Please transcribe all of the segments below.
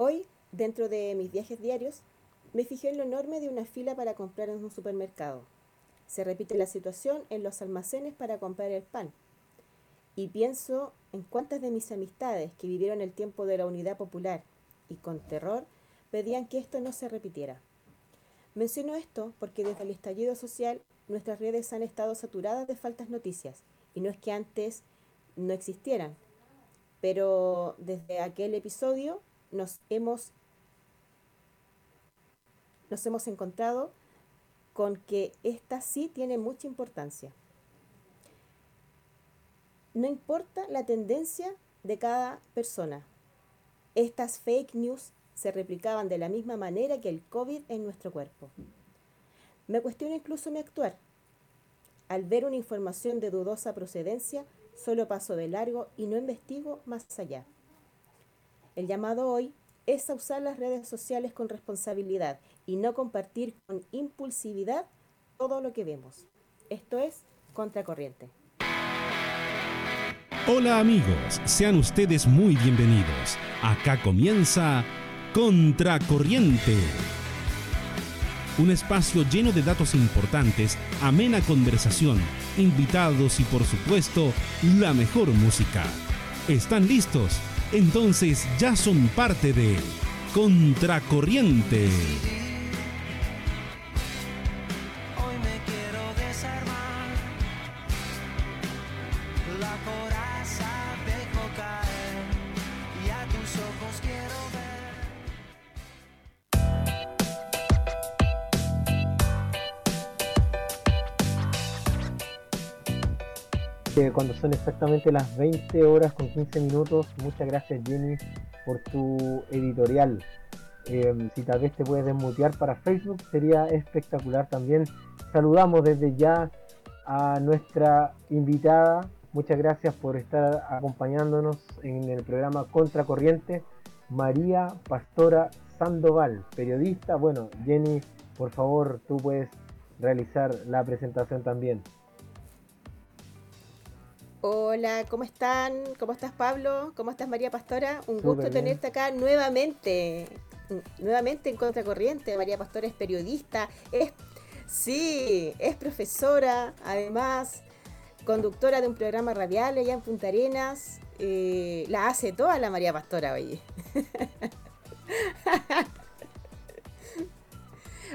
Hoy, dentro de mis viajes diarios, me fijé en lo enorme de una fila para comprar en un supermercado. Se repite la situación en los almacenes para comprar el pan. Y pienso en cuántas de mis amistades que vivieron el tiempo de la unidad popular y con terror pedían que esto no se repitiera. Menciono esto porque desde el estallido social nuestras redes han estado saturadas de faltas noticias y no es que antes no existieran, pero desde aquel episodio nos hemos, nos hemos encontrado con que esta sí tiene mucha importancia. No importa la tendencia de cada persona, estas fake news se replicaban de la misma manera que el COVID en nuestro cuerpo. Me cuestiono incluso mi actuar. Al ver una información de dudosa procedencia, solo paso de largo y no investigo más allá. El llamado hoy es a usar las redes sociales con responsabilidad y no compartir con impulsividad todo lo que vemos. Esto es Contracorriente. Hola amigos, sean ustedes muy bienvenidos. Acá comienza Contracorriente. Un espacio lleno de datos importantes, amena conversación, invitados y por supuesto la mejor música. ¿Están listos? Entonces ya son parte de Contracorriente. Cuando son exactamente las 20 horas con 15 minutos. Muchas gracias Jenny por tu editorial. Em, si tal vez te puedes desmutear para Facebook, sería espectacular también. Saludamos desde ya a nuestra invitada. Muchas gracias por estar acompañándonos en el programa Contracorriente. María Pastora Sandoval, periodista. Bueno, Jenny, por favor, tú puedes realizar la presentación también. Hola, ¿cómo están? ¿Cómo estás Pablo? ¿Cómo estás María Pastora? Un gusto tenerte acá nuevamente, nuevamente en Contracorriente. María Pastora es periodista, es, sí, es profesora, además conductora de un programa radial allá en Punta Arenas. Eh, la hace toda la María Pastora, oye.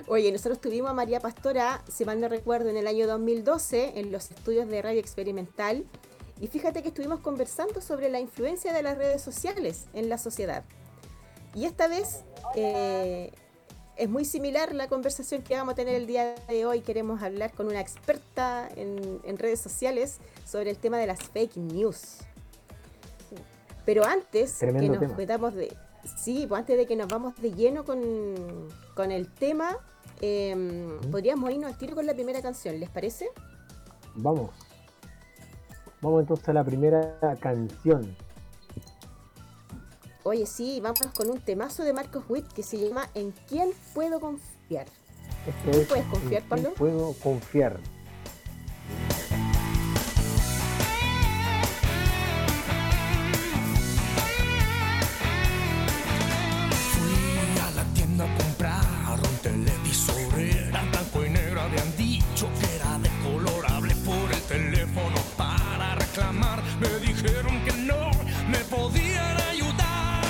Oye, nosotros tuvimos a María Pastora, si mal no recuerdo, en el año 2012 en los estudios de radio experimental y fíjate que estuvimos conversando sobre la influencia de las redes sociales en la sociedad. Y esta vez eh, es muy similar la conversación que vamos a tener el día de hoy. Queremos hablar con una experta en, redes sociales sobre el tema de las fake news. Pero antes que nos metamos de. Sí, pues antes de que nos vamos de lleno con, el tema, em, podríamos irnos al tiro con la primera canción, ¿les parece? Vamos. Vamos entonces a la primera canción. Oye, sí, vamos con un temazo de Marcos Witt que se llama ¿En quién puedo confiar? ¿En puedes confiar, Pablo? puedo confiar. Me dijeron que no me podían ayudar.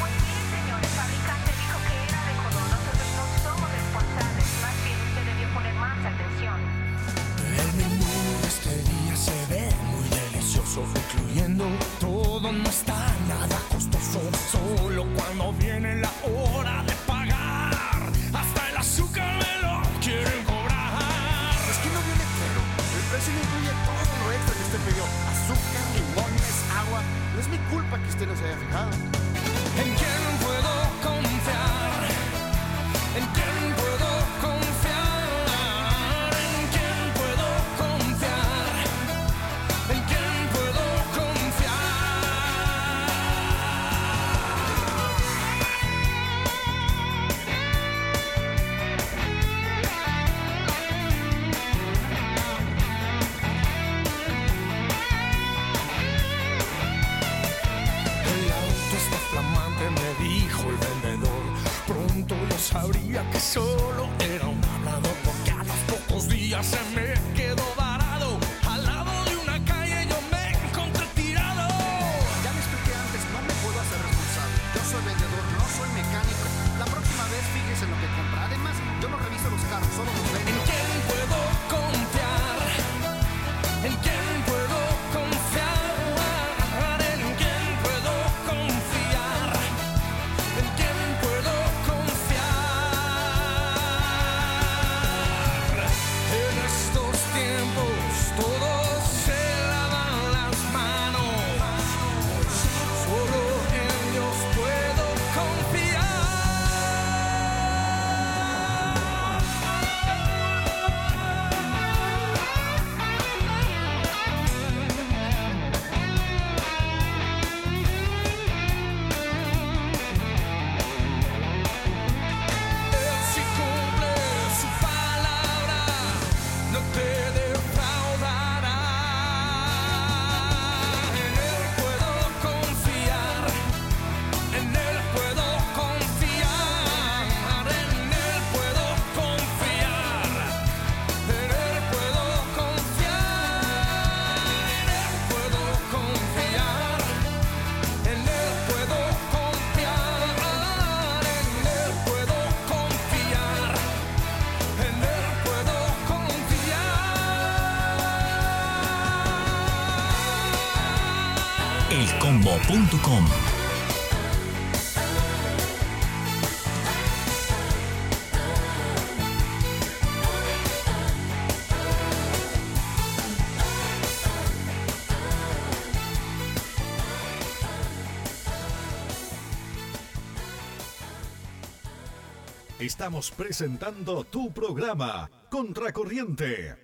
Pues sí, señor, el fabricante dijo que era de color. Nosotros no somos responsables. Más bien usted debió poner más atención. El menú de este día se ve muy delicioso, incluyendo todo no está nada costoso. Solo cuando viene la hora de culpa que usted no se haya fijado. ¿En quién puedo confiar? Estamos presentando tu programa, Contracorriente.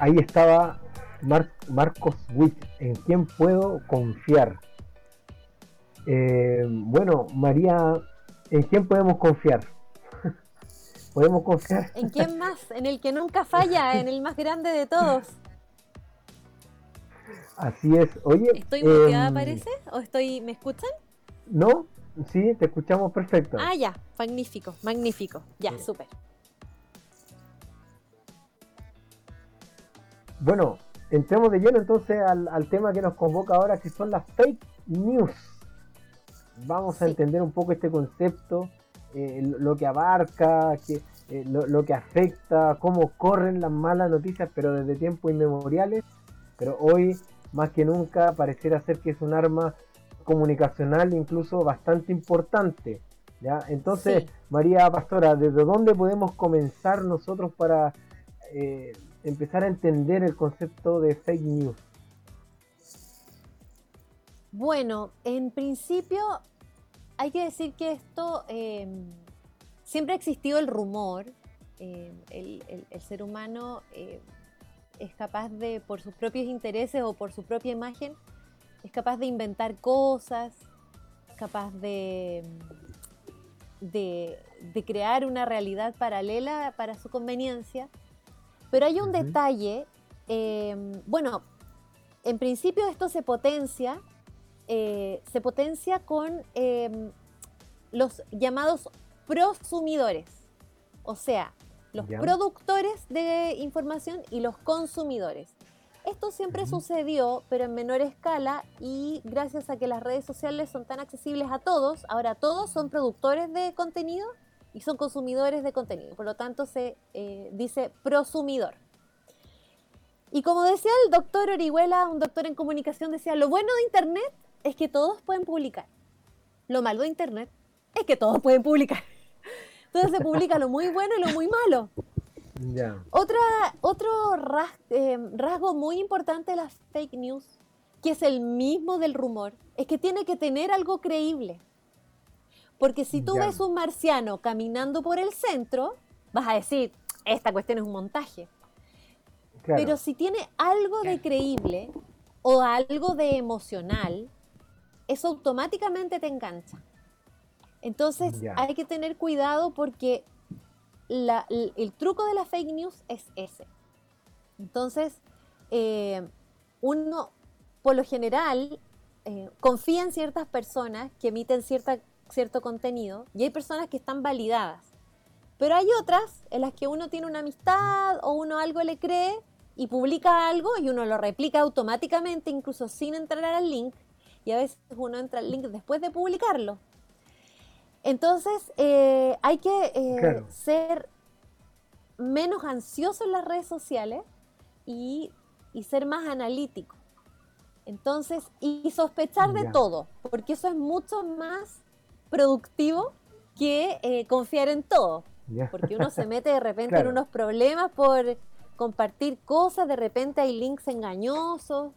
Ahí estaba Mar- Marcos Witt, en quién puedo confiar. Eh, bueno, María, ¿en quién podemos confiar? ¿Podemos confiar? ¿En quién más? En el que nunca falla, en el más grande de todos. Así es. Oye, ¿Estoy muteada, em, parece? ¿O estoy, me escuchan? ¿No? Sí, te escuchamos perfecto. Ah, ya, magnífico, magnífico. Ya, súper. Bueno, entremos de lleno entonces al, al tema que nos convoca ahora, que son las fake news. Vamos a Sí. entender un poco este concepto, eh, lo que abarca, que, eh, lo, lo que afecta, cómo corren las malas noticias, pero desde tiempos inmemoriales. Pero hoy, más que nunca, pareciera ser que es un arma comunicacional incluso bastante importante. ¿ya? Entonces, Sí. María Pastora, ¿desde dónde podemos comenzar nosotros para eh, empezar a entender el concepto de fake news? Bueno, en principio hay que decir que esto eh, siempre ha existido el rumor. eh, el, el- el ser humano eh, es capaz de, por sus propios intereses o por su propia imagen, es capaz de inventar cosas, es capaz de, de, de crear una realidad paralela para su conveniencia. Pero hay un detalle, bueno, en principio esto se potencia, eh, se potencia con eh, los llamados prosumidores, o sea, los Ya. productores de información y los consumidores. Esto siempre sucedió, pero en menor escala y gracias a que las redes sociales son tan accesibles a todos, ahora todos son productores de contenido y son consumidores de contenido. Por lo tanto, se eh, dice prosumidor. Y como decía el doctor Orihuela, un doctor en comunicación, decía, lo bueno de Internet es que todos pueden publicar. Lo malo de Internet es que todos pueden publicar. Entonces se publica lo muy bueno y lo muy malo. Ya. Otra, otro ras- eh, rasgo muy importante de las fake news, que es el mismo del rumor, es que tiene que tener algo creíble. Porque si tú ves un marciano caminando por el centro, vas a decir, esta cuestión es un montaje. Claro. Pero si tiene algo de creíble o algo de emocional, eso automáticamente te engancha. Entonces hay que tener cuidado porque la- el, el truco de la fake news es ese. Entonces, eh, uno, por lo general, eh, confía en ciertas personas que emiten cierta, cierto contenido y hay personas que están validadas. Pero hay otras en las que uno tiene una amistad o uno algo le cree y publica algo y uno lo replica automáticamente, incluso sin entrar al link. Y a veces uno entra al link después de publicarlo. Entonces, eh, hay que eh, Claro. ser menos ansioso en las redes sociales y, y ser más analítico. Entonces, y, sospechar de todo, porque eso es mucho más productivo que eh, confiar en todo. Ya. Porque uno se mete de repente en unos problemas por compartir cosas, de repente hay links engañosos.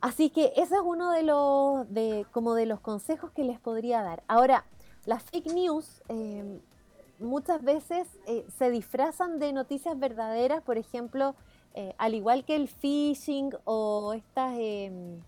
Así que ese es uno de los, de, como de los consejos que les podría dar. Ahora, las fake news eh, muchas veces eh, se disfrazan de noticias verdaderas, por ejemplo, eh, al igual que el phishing o estas, eh,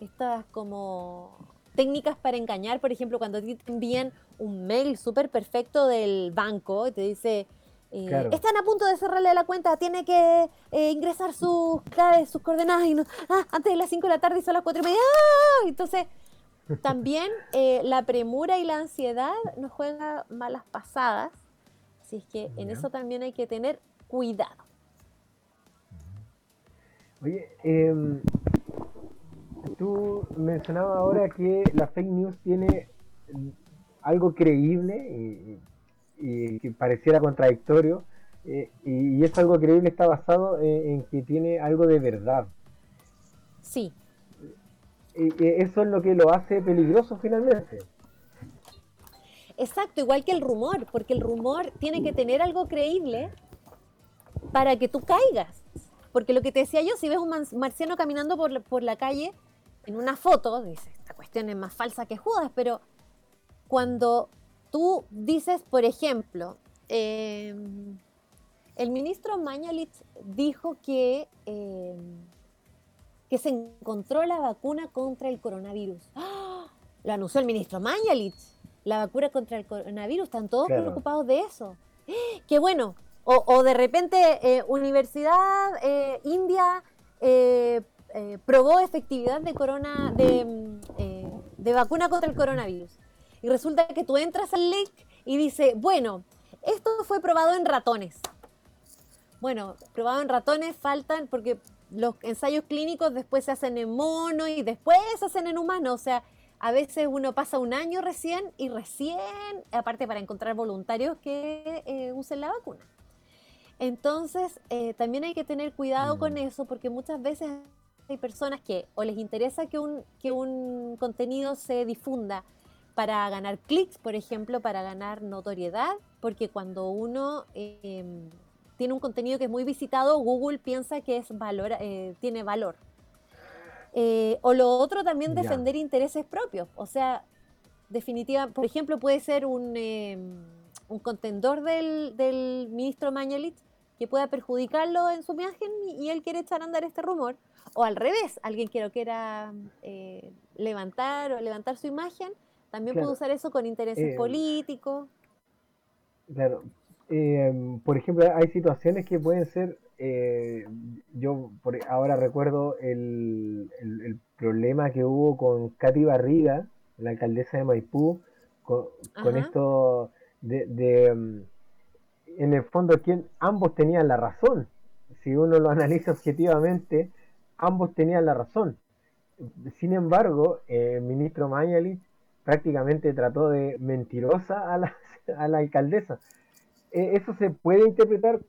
estas como técnicas para engañar, por ejemplo, cuando te envían un mail súper perfecto del banco y te dice, eh, Claro. están a punto de cerrarle la cuenta, tiene que eh, ingresar sus claves, sus coordenadas y no, ah, antes de las 5 de la tarde y son las 4 y media. ¡ah! Entonces, también eh, la premura y la ansiedad nos juega malas pasadas. Así es que en eso también hay que tener cuidado. Oye, em, tú mencionabas ahora que la fake news tiene algo creíble y, y que pareciera contradictorio, eh, y, y es algo creíble está basado en, en que tiene algo de verdad. Sí, Y, y eso es lo que lo hace peligroso finalmente. Exacto, igual que el rumor, porque el rumor tiene que tener algo creíble para que tú caigas. Porque lo que te decía yo, si ves un marciano caminando por la, por la calle en una foto, dices, esta cuestión es más falsa que Judas, pero cuando tú dices, por ejemplo, eh, el ministro Mañalich dijo que, eh, que se encontró la vacuna contra el coronavirus. ¡Ah! Lo anunció el ministro Mañalich. La vacuna contra el coronavirus. Están todos Claro. preocupados de eso. ¡Ah! ¡Qué bueno! O, o de repente, eh, Universidad eh, India eh, eh, probó efectividad de, corona, de, eh, de vacuna contra el coronavirus. Y resulta que tú entras al link y dice, bueno, esto fue probado en ratones. Bueno, probado en ratones faltan porque los ensayos clínicos después se hacen en mono y después se hacen en humano. O sea, a veces uno pasa un año recién y recién, aparte para encontrar voluntarios que eh, usen la vacuna. Entonces, eh, también hay que tener cuidado con eso porque muchas veces hay personas que o les interesa que un, que un contenido se difunda para ganar clics, por ejemplo, para ganar notoriedad, porque cuando uno eh, tiene un contenido que es muy visitado, Google piensa que es valor, eh, tiene valor. Eh, o lo otro también defender intereses propios. O sea, definitiva, por ejemplo, puede ser un, eh, un contendor del, del ministro Mañalich que pueda perjudicarlo en su imagen y, y él quiere echar a andar este rumor. O al revés, alguien que lo quiera eh, levantar o levantar su imagen, también Claro. puede usar eso con intereses Eh, políticos. Claro. Eh, por ejemplo, hay situaciones que pueden ser, eh, yo por ahora recuerdo el, el- el problema que hubo con Katy Barriga, la alcaldesa de Maipú, con, esto de, de, mm, en el fondo, quien, ambos tenían la razón. Si uno lo analiza objetivamente, ambos tenían la razón. Sin embargo, eh, el ministro Mañalich prácticamente trató de mentirosa a la, a la alcaldesa. Eh, eso se puede interpretar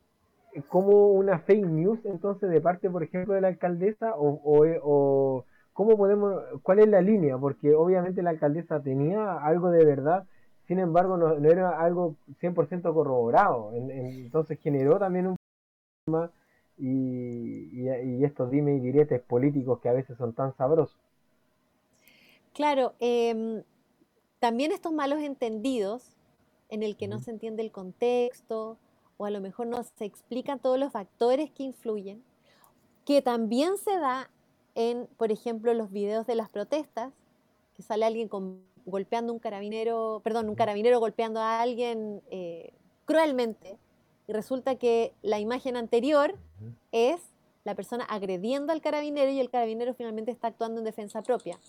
como una fake news entonces de parte, por ejemplo, de la alcaldesa o, o, eh, o cómo podemos, cuál es la línea, porque obviamente la alcaldesa tenía algo de verdad, sin embargo no, era algo 100% corroborado, En- en- entonces generó también un problema y, y, estos dime y diretes políticos que a veces son tan sabrosos. Claro, em, también estos malos entendidos en el que no se entiende el contexto o a lo mejor no se explican todos los factores que influyen, que también se da en, por ejemplo, los videos de las protestas, que sale alguien con- golpeando un carabinero, perdón, un carabinero golpeando a alguien eh, cruelmente y resulta que la imagen anterior es la persona agrediendo al carabinero y el carabinero finalmente está actuando en defensa propia.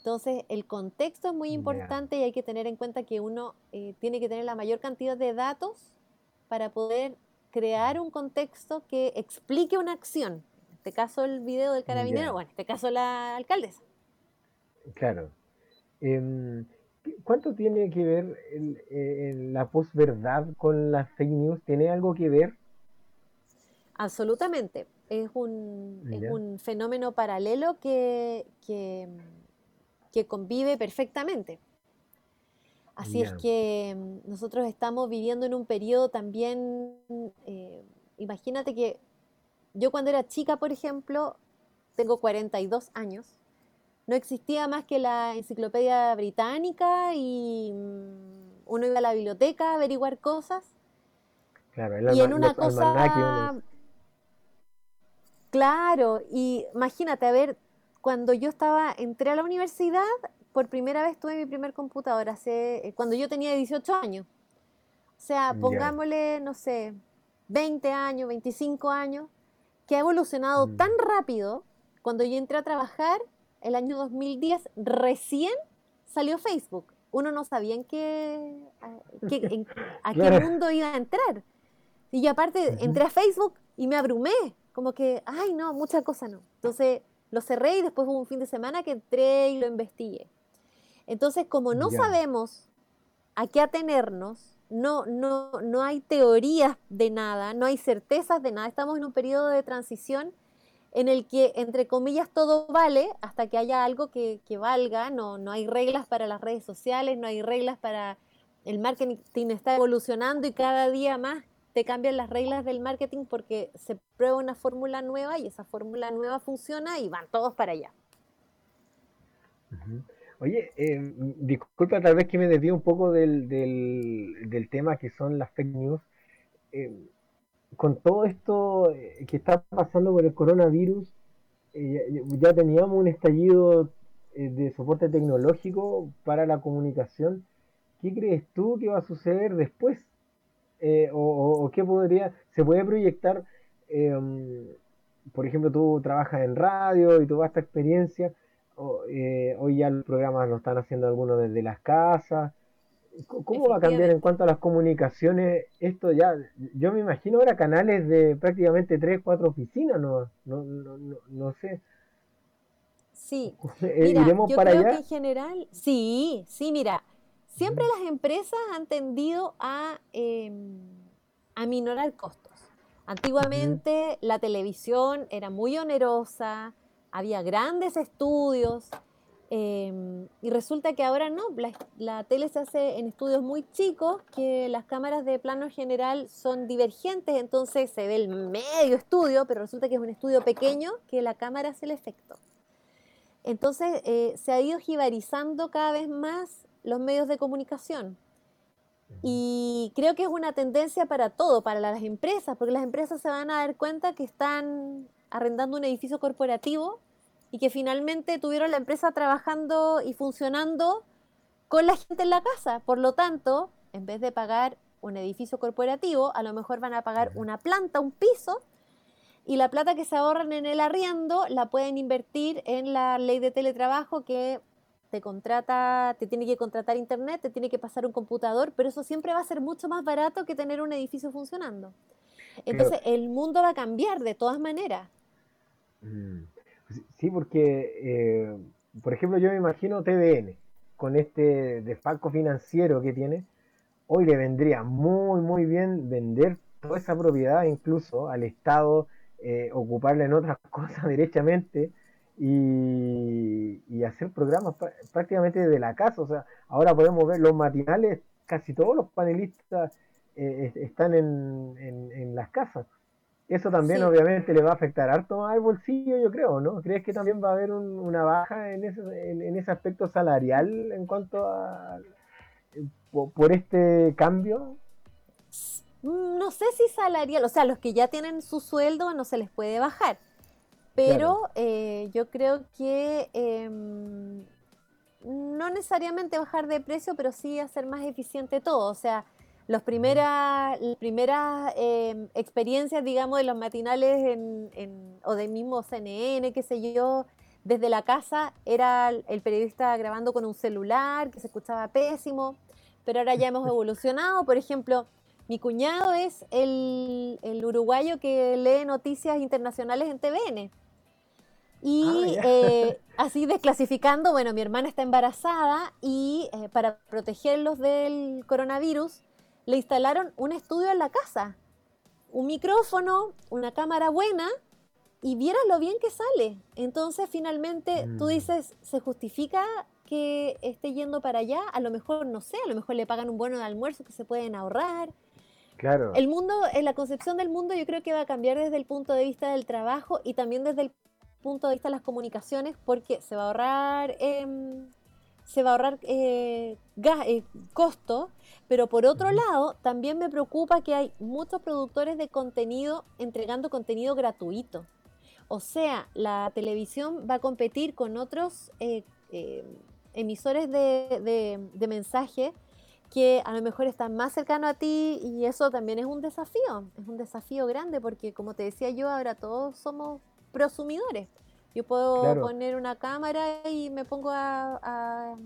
Entonces, el contexto es muy importante y hay que tener en cuenta que uno eh, tiene que tener la mayor cantidad de datos para poder crear un contexto que explique una acción. En este caso, el video del carabinero, Ya. o en este caso, la alcaldesa. Claro. Em, ¿qué- ¿cuánto tiene que ver el- eh, el- la posverdad con las fake news? ¿Tiene algo que ver? Absolutamente. Es un, es un fenómeno paralelo que, que, que convive perfectamente. Así es que mm, nosotros estamos viviendo en un periodo también, eh, imagínate que yo cuando era chica, por ejemplo, tengo 42 años, no existía más que la enciclopedia británica y mm, uno iba a la biblioteca a averiguar cosas Claro, el y en una cosa, claro, y imagínate, a ver, cuando yo estaba, entré a la universidad, por primera vez tuve mi primer computador, hace, eh, cuando yo tenía 18 años. O sea, pongámosle, no sé, 20 años, 25 años, que ha evolucionado Mm. tan rápido, cuando yo entré a trabajar, el año 2010, recién salió Facebook. Uno no sabía en qué, a, qué- en- a qué Claro. mundo iba a entrar. Y yo aparte entré a Facebook y me abrumé, como que, ay no, muchas cosas no. Entonces lo cerré y después hubo un fin de semana que entré y lo investigué. Entonces, como no sabemos a qué atenernos, no, no, no hay teorías de nada, no hay certezas de nada, estamos en un periodo de transición en el que, entre comillas, todo vale hasta que haya algo que, que valga, no, no hay reglas para las redes sociales, no hay reglas para el marketing, está evolucionando y cada día más te cambian las reglas del marketing porque se prueba una fórmula nueva y esa fórmula nueva funciona y van todos para allá. Oye, eh, disculpa tal vez que me desvíe un poco del, del, tema que son las fake news. Eh, con todo esto eh, que está pasando con el coronavirus, eh, ya ya teníamos un estallido eh, de soporte tecnológico para la comunicación. ¿Qué crees tú que va a suceder después? Eh, o, o- o qué podría, se puede proyectar, em, por ejemplo, tú trabajas en radio y toda esta experiencia, o, eh, hoy ya los programas lo están haciendo algunos desde las casas. ¿Cómo va a cambiar en cuanto a las comunicaciones? Esto ya, yo me imagino ahora canales de prácticamente tres, cuatro oficinas, no, no, no, no, no sé. Sí, Eh, Mira, ¿Iremos yo para creo que en general, sí, sí, mira, siempre las empresas han tendido a aminorar costos. Antiguamente la televisión era muy onerosa, había grandes estudios em, y resulta que ahora no, la, la tele se hace en estudios muy chicos, que las cámaras de plano general son divergentes, entonces se ve el medio estudio, pero resulta que es un estudio pequeño que la cámara hace el efecto. Entonces eh, se ha ido jibarizando cada vez más los medios de comunicación. Y creo que es una tendencia para todo, para las empresas, porque las empresas se van a dar cuenta que están arrendando un edificio corporativo y que finalmente tuvieron la empresa trabajando y funcionando con la gente en la casa. Por lo tanto, en vez de pagar un edificio corporativo, a lo mejor van a pagar una planta, un piso, y la plata que se ahorran en el arriendo la pueden invertir en la ley de teletrabajo que te contrata, te tiene que contratar internet, te tiene que pasar un computador, pero eso siempre va a ser mucho más barato que tener un edificio funcionando. Entonces, el mundo va a cambiar de todas maneras. Mm. Sí, Sí, porque, eh, por ejemplo, yo me imagino TVN, con este desfalco financiero que tiene, hoy le vendría muy, muy bien vender toda esa propiedad incluso al Estado, eh, ocuparla en otras cosas derechamente y, y hacer programas prá- prácticamente desde la casa. O sea, ahora podemos ver los matinales, casi todos los panelistas eh, es- están en, en- en las casas. Eso también Sí. obviamente le va a afectar harto al bolsillo, yo creo, ¿no? ¿Crees que también va a haber un- una baja en ese, en, en ese aspecto salarial en cuanto a por, por este cambio? No sé si salarial, o sea, los que ya tienen su sueldo no se les puede bajar, pero eh, yo creo que em, no necesariamente bajar de precio, pero sí hacer más eficiente todo. O sea, los primeras, las primeras em, experiencias, digamos, de los matinales en, en- o del mismo CNN, qué sé yo, desde la casa, era el el periodista grabando con un celular, que se escuchaba pésimo, pero ahora ya hemos evolucionado. Por ejemplo, mi cuñado es el, el uruguayo que lee noticias internacionales en TVN. Y Ah, ya. eh, así desclasificando, bueno, mi hermana está embarazada y eh, para protegerlos del coronavirus le instalaron un estudio en la casa, un micrófono, una cámara buena y vieras lo bien que sale. Entonces finalmente tú Mm. dices, ¿se justifica que esté yendo para allá? A lo mejor, no sé, a lo mejor le pagan un bono de almuerzo que se pueden ahorrar. Claro. El mundo, en la concepción del mundo yo creo que va a cambiar desde el punto de vista del trabajo y también desde el punto de vista de las comunicaciones porque se va a ahorrar, em, se va a ahorrar eh, ga- eh, costo, pero por otro lado también me preocupa que hay muchos productores de contenido entregando contenido gratuito. O sea, la televisión va a competir con otros eh, eh, emisores de, de, de mensaje que a lo mejor están más cercanos a ti y eso también es un desafío, es un desafío grande porque como te decía yo, ahora todos somos prosumidores. Yo puedo Claro. poner una cámara y me pongo a, a-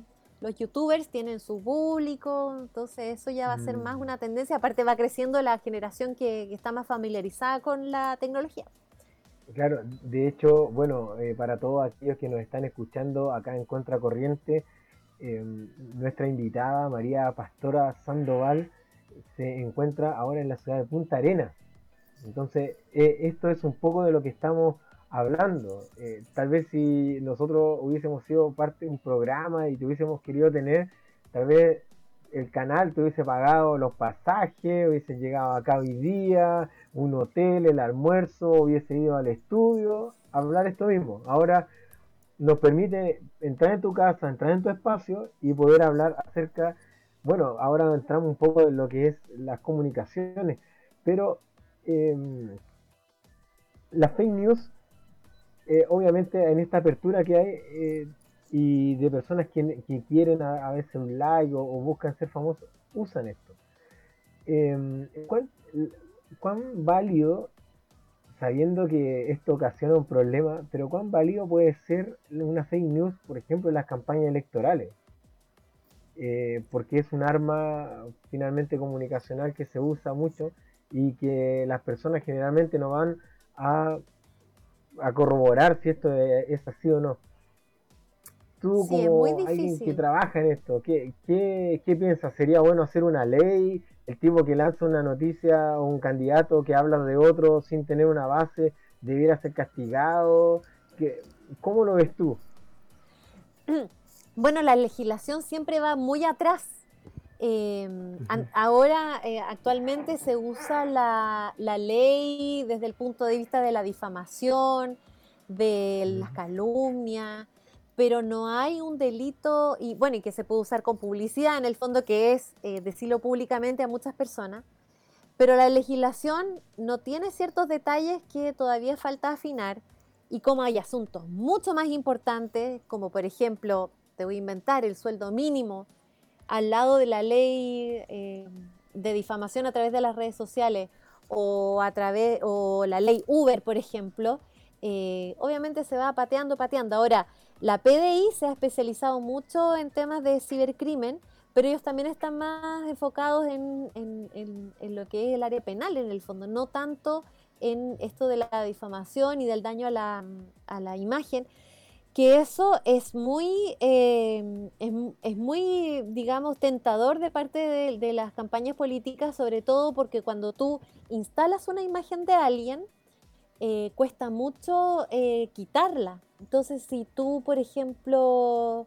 Los youtubers tienen su público, entonces eso ya va a ser más Mm. una tendencia. Aparte va creciendo la generación que, que está más familiarizada con la tecnología. Claro, de hecho, bueno, eh, para todos aquellos que nos están escuchando acá en Contracorriente, eh, nuestra invitada María Pastora Sandoval se encuentra ahora en la ciudad de Punta Arenas. Entonces, eh, esto es un poco de lo que estamos hablando. Eh, tal vez si nosotros hubiésemos sido parte de un programa y te hubiésemos querido tener, tal vez el canal te hubiese pagado los pasajes, hubiese llegado acá hoy día, un hotel, el almuerzo, hubiese ido al estudio, a hablar esto mismo. Ahora nos permite entrar en tu casa, entrar en tu espacio y poder hablar acerca, bueno, ahora entramos un poco en lo que es las comunicaciones, pero em, las fake news, eh, obviamente en esta apertura que hay, eh, y de personas que, quieren a, veces un like o, buscan ser famosos, usan esto. Eh, ¿cuán, ¿Cuán válido, sabiendo que esto ocasiona un problema, pero cuán válido puede ser una fake news, por ejemplo, en las campañas electorales? Eh, porque es un arma finalmente comunicacional que se usa mucho y que las personas generalmente no van a, a corroborar si esto es, así o no tú Sí, es como muy alguien que trabaja en esto, ¿qué, qué, qué piensas? ¿Sería bueno hacer una ley? El tipo que lanza una noticia o un candidato que habla de otro sin tener una base debiera ser castigado. ¿Qué, ¿Cómo lo ves tú? Bueno, la legislación siempre va muy atrás. Eh, ahora, eh, actualmente se usa la, la ley desde el punto de vista de la difamación, de las calumnias, pero no hay un delito, y bueno, y que se puede usar con publicidad, en el fondo, que es eh, decirlo públicamente a muchas personas. Pero la legislación no tiene ciertos detalles que todavía falta afinar, y como hay asuntos mucho más importantes, como por ejemplo, te voy a inventar el sueldo mínimo, al lado de la ley eh, de difamación a través de las redes sociales o a través o la ley Uber, por ejemplo, eh, obviamente se va pateando, pateando. Ahora, la PDI se ha especializado mucho en temas de cibercrimen, pero ellos también están más enfocados en, en- en- en lo que es el área penal en el fondo, no tanto en esto de la difamación y del daño a la, a la imagen, que eso es muy, eh, es, es muy, digamos, tentador de parte de, de las campañas políticas, sobre todo porque cuando tú instalas una imagen de alguien, eh, cuesta mucho eh, quitarla. Entonces, si tú, por ejemplo,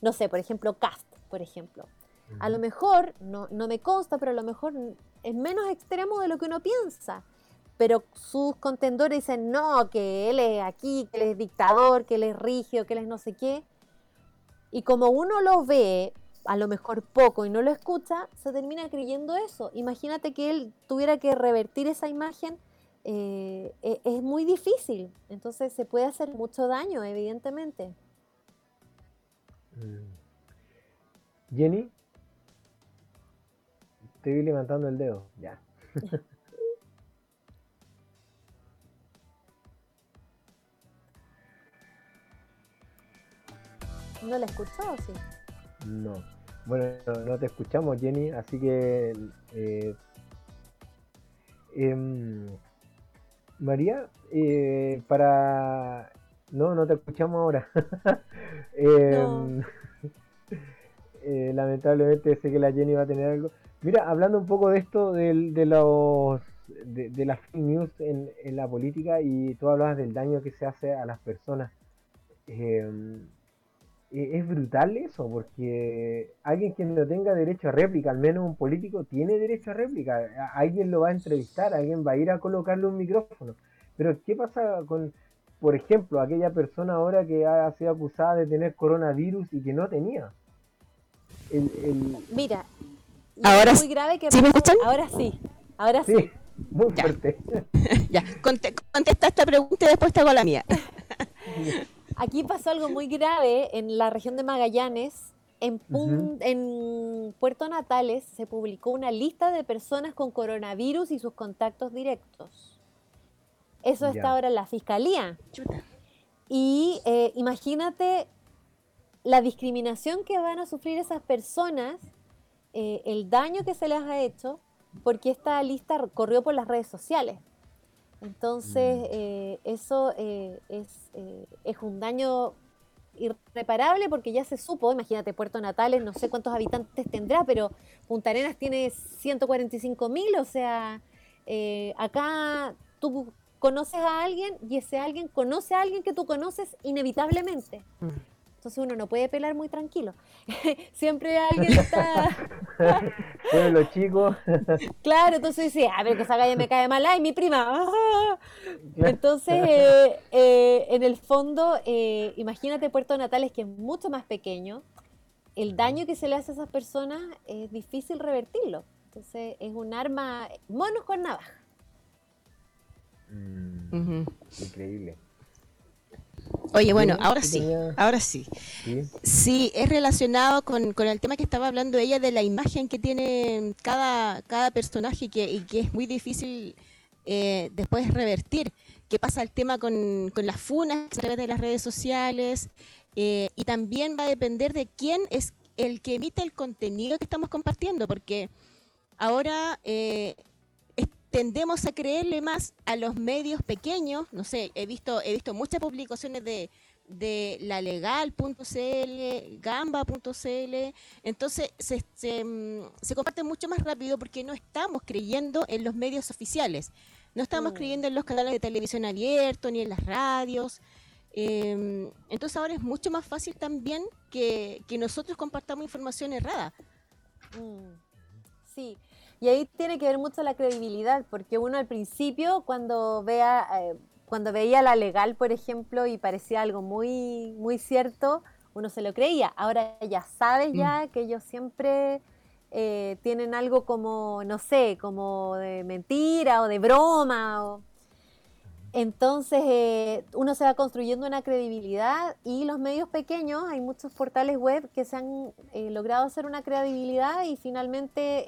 no sé, por ejemplo, Cast, por ejemplo, a lo mejor, no, no me consta, pero a lo mejor es menos extremo de lo que uno piensa. Pero sus contendores dicen, no, que él es aquí, que él es dictador, que él es rígido, que él es no sé qué. Y como uno lo ve, a lo mejor poco, y no lo escucha, se termina creyendo eso. Imagínate que él tuviera que revertir esa imagen, eh, e- es muy difícil. Entonces se puede hacer mucho daño, evidentemente. Mm. Jenny, te vi levantando el dedo, ya. ¿No la escuchó o sí? No. Bueno, no, te escuchamos, Jenny, así que. eh, em, María, eh, para. No, no te escuchamos ahora. Em, eh, lamentablemente sé que la Jenny va a tener algo. Mira, hablando un poco de esto, de, los. De, de las fake news en, en la política, y tú hablabas del daño que se hace a las personas. Em, eh, es brutal eso, porque alguien que no tenga derecho a réplica, al menos un político, tiene derecho a réplica. A- Alguien lo va a entrevistar, alguien va a ir a colocarle un micrófono. Pero ¿qué pasa con, por ejemplo, aquella persona ahora que ha sido acusada de tener coronavirus y que no tenía? El, el- Mira, Ahora es sí. muy grave que ¿Sí me escuchan? Ahora sí, ahora sí. sí, muy Ya. fuerte. Ya, conte- contesta esta pregunta y después te hago la mía. Aquí pasó algo muy grave en la región de Magallanes. En, Pun- Ujú. en Puerto Natales se publicó una lista de personas con coronavirus y sus contactos directos. Eso está Ya. ahora en la fiscalía. Y eh, imagínate la discriminación que van a sufrir esas personas, eh, el daño que se les ha hecho, porque esta lista corrió por las redes sociales. Entonces, Mm. eh, eso eh, es, eh, es un daño irreparable porque ya se supo, imagínate, Puerto Natales, no sé cuántos habitantes tendrá, pero Punta Arenas tiene 145 mil, o sea, eh, acá tú conoces a alguien y ese alguien conoce a alguien que tú conoces inevitablemente. Mm. Entonces uno no puede pelar muy tranquilo. Siempre alguien está... Bueno, los chicos. Claro, entonces dice, a ver, que esa galla me cae mal, ay, mi prima. ah". Entonces, eh, eh, en el fondo, eh, imagínate Puerto Natales, que es mucho más pequeño, el daño que se le hace a esas personas es difícil revertirlo. Entonces, es un arma, monos con navaja. Mm, increíble. Oye, bueno, ahora sí ahora sí. Sí. Es relacionado con, con el tema que estaba hablando ella de la imagen que tiene cada, cada personaje y que, y que es muy difícil eh, después revertir. ¿Qué pasa el tema con, con las funas a través de las redes sociales? Eh, y también va a depender de quién es el que emite el contenido que estamos compartiendo, porque ahora eh, tendemos a creerle más a los medios pequeños. No sé, he visto, he visto muchas publicaciones de, de lalegal.cl, gamba.cl. Entonces se, se, mm, se comparte mucho más rápido porque no estamos creyendo en los medios oficiales. No estamos Mm. creyendo en los canales de televisión abiertos ni en las radios. Eh, entonces ahora es mucho más fácil también que, que nosotros compartamos información errada. Mm, Sí, y ahí tiene que ver mucho la credibilidad, porque uno al principio cuando vea, eh, cuando veía la legal, por ejemplo, y parecía algo muy, muy cierto, uno se lo creía. Ahora ya sabes ya que ellos siempre eh, tienen algo como, no sé, como de mentira o de broma. o- Entonces eh, uno se va construyendo una credibilidad y los medios pequeños, hay muchos portales web que se han eh, logrado hacer una credibilidad y finalmente,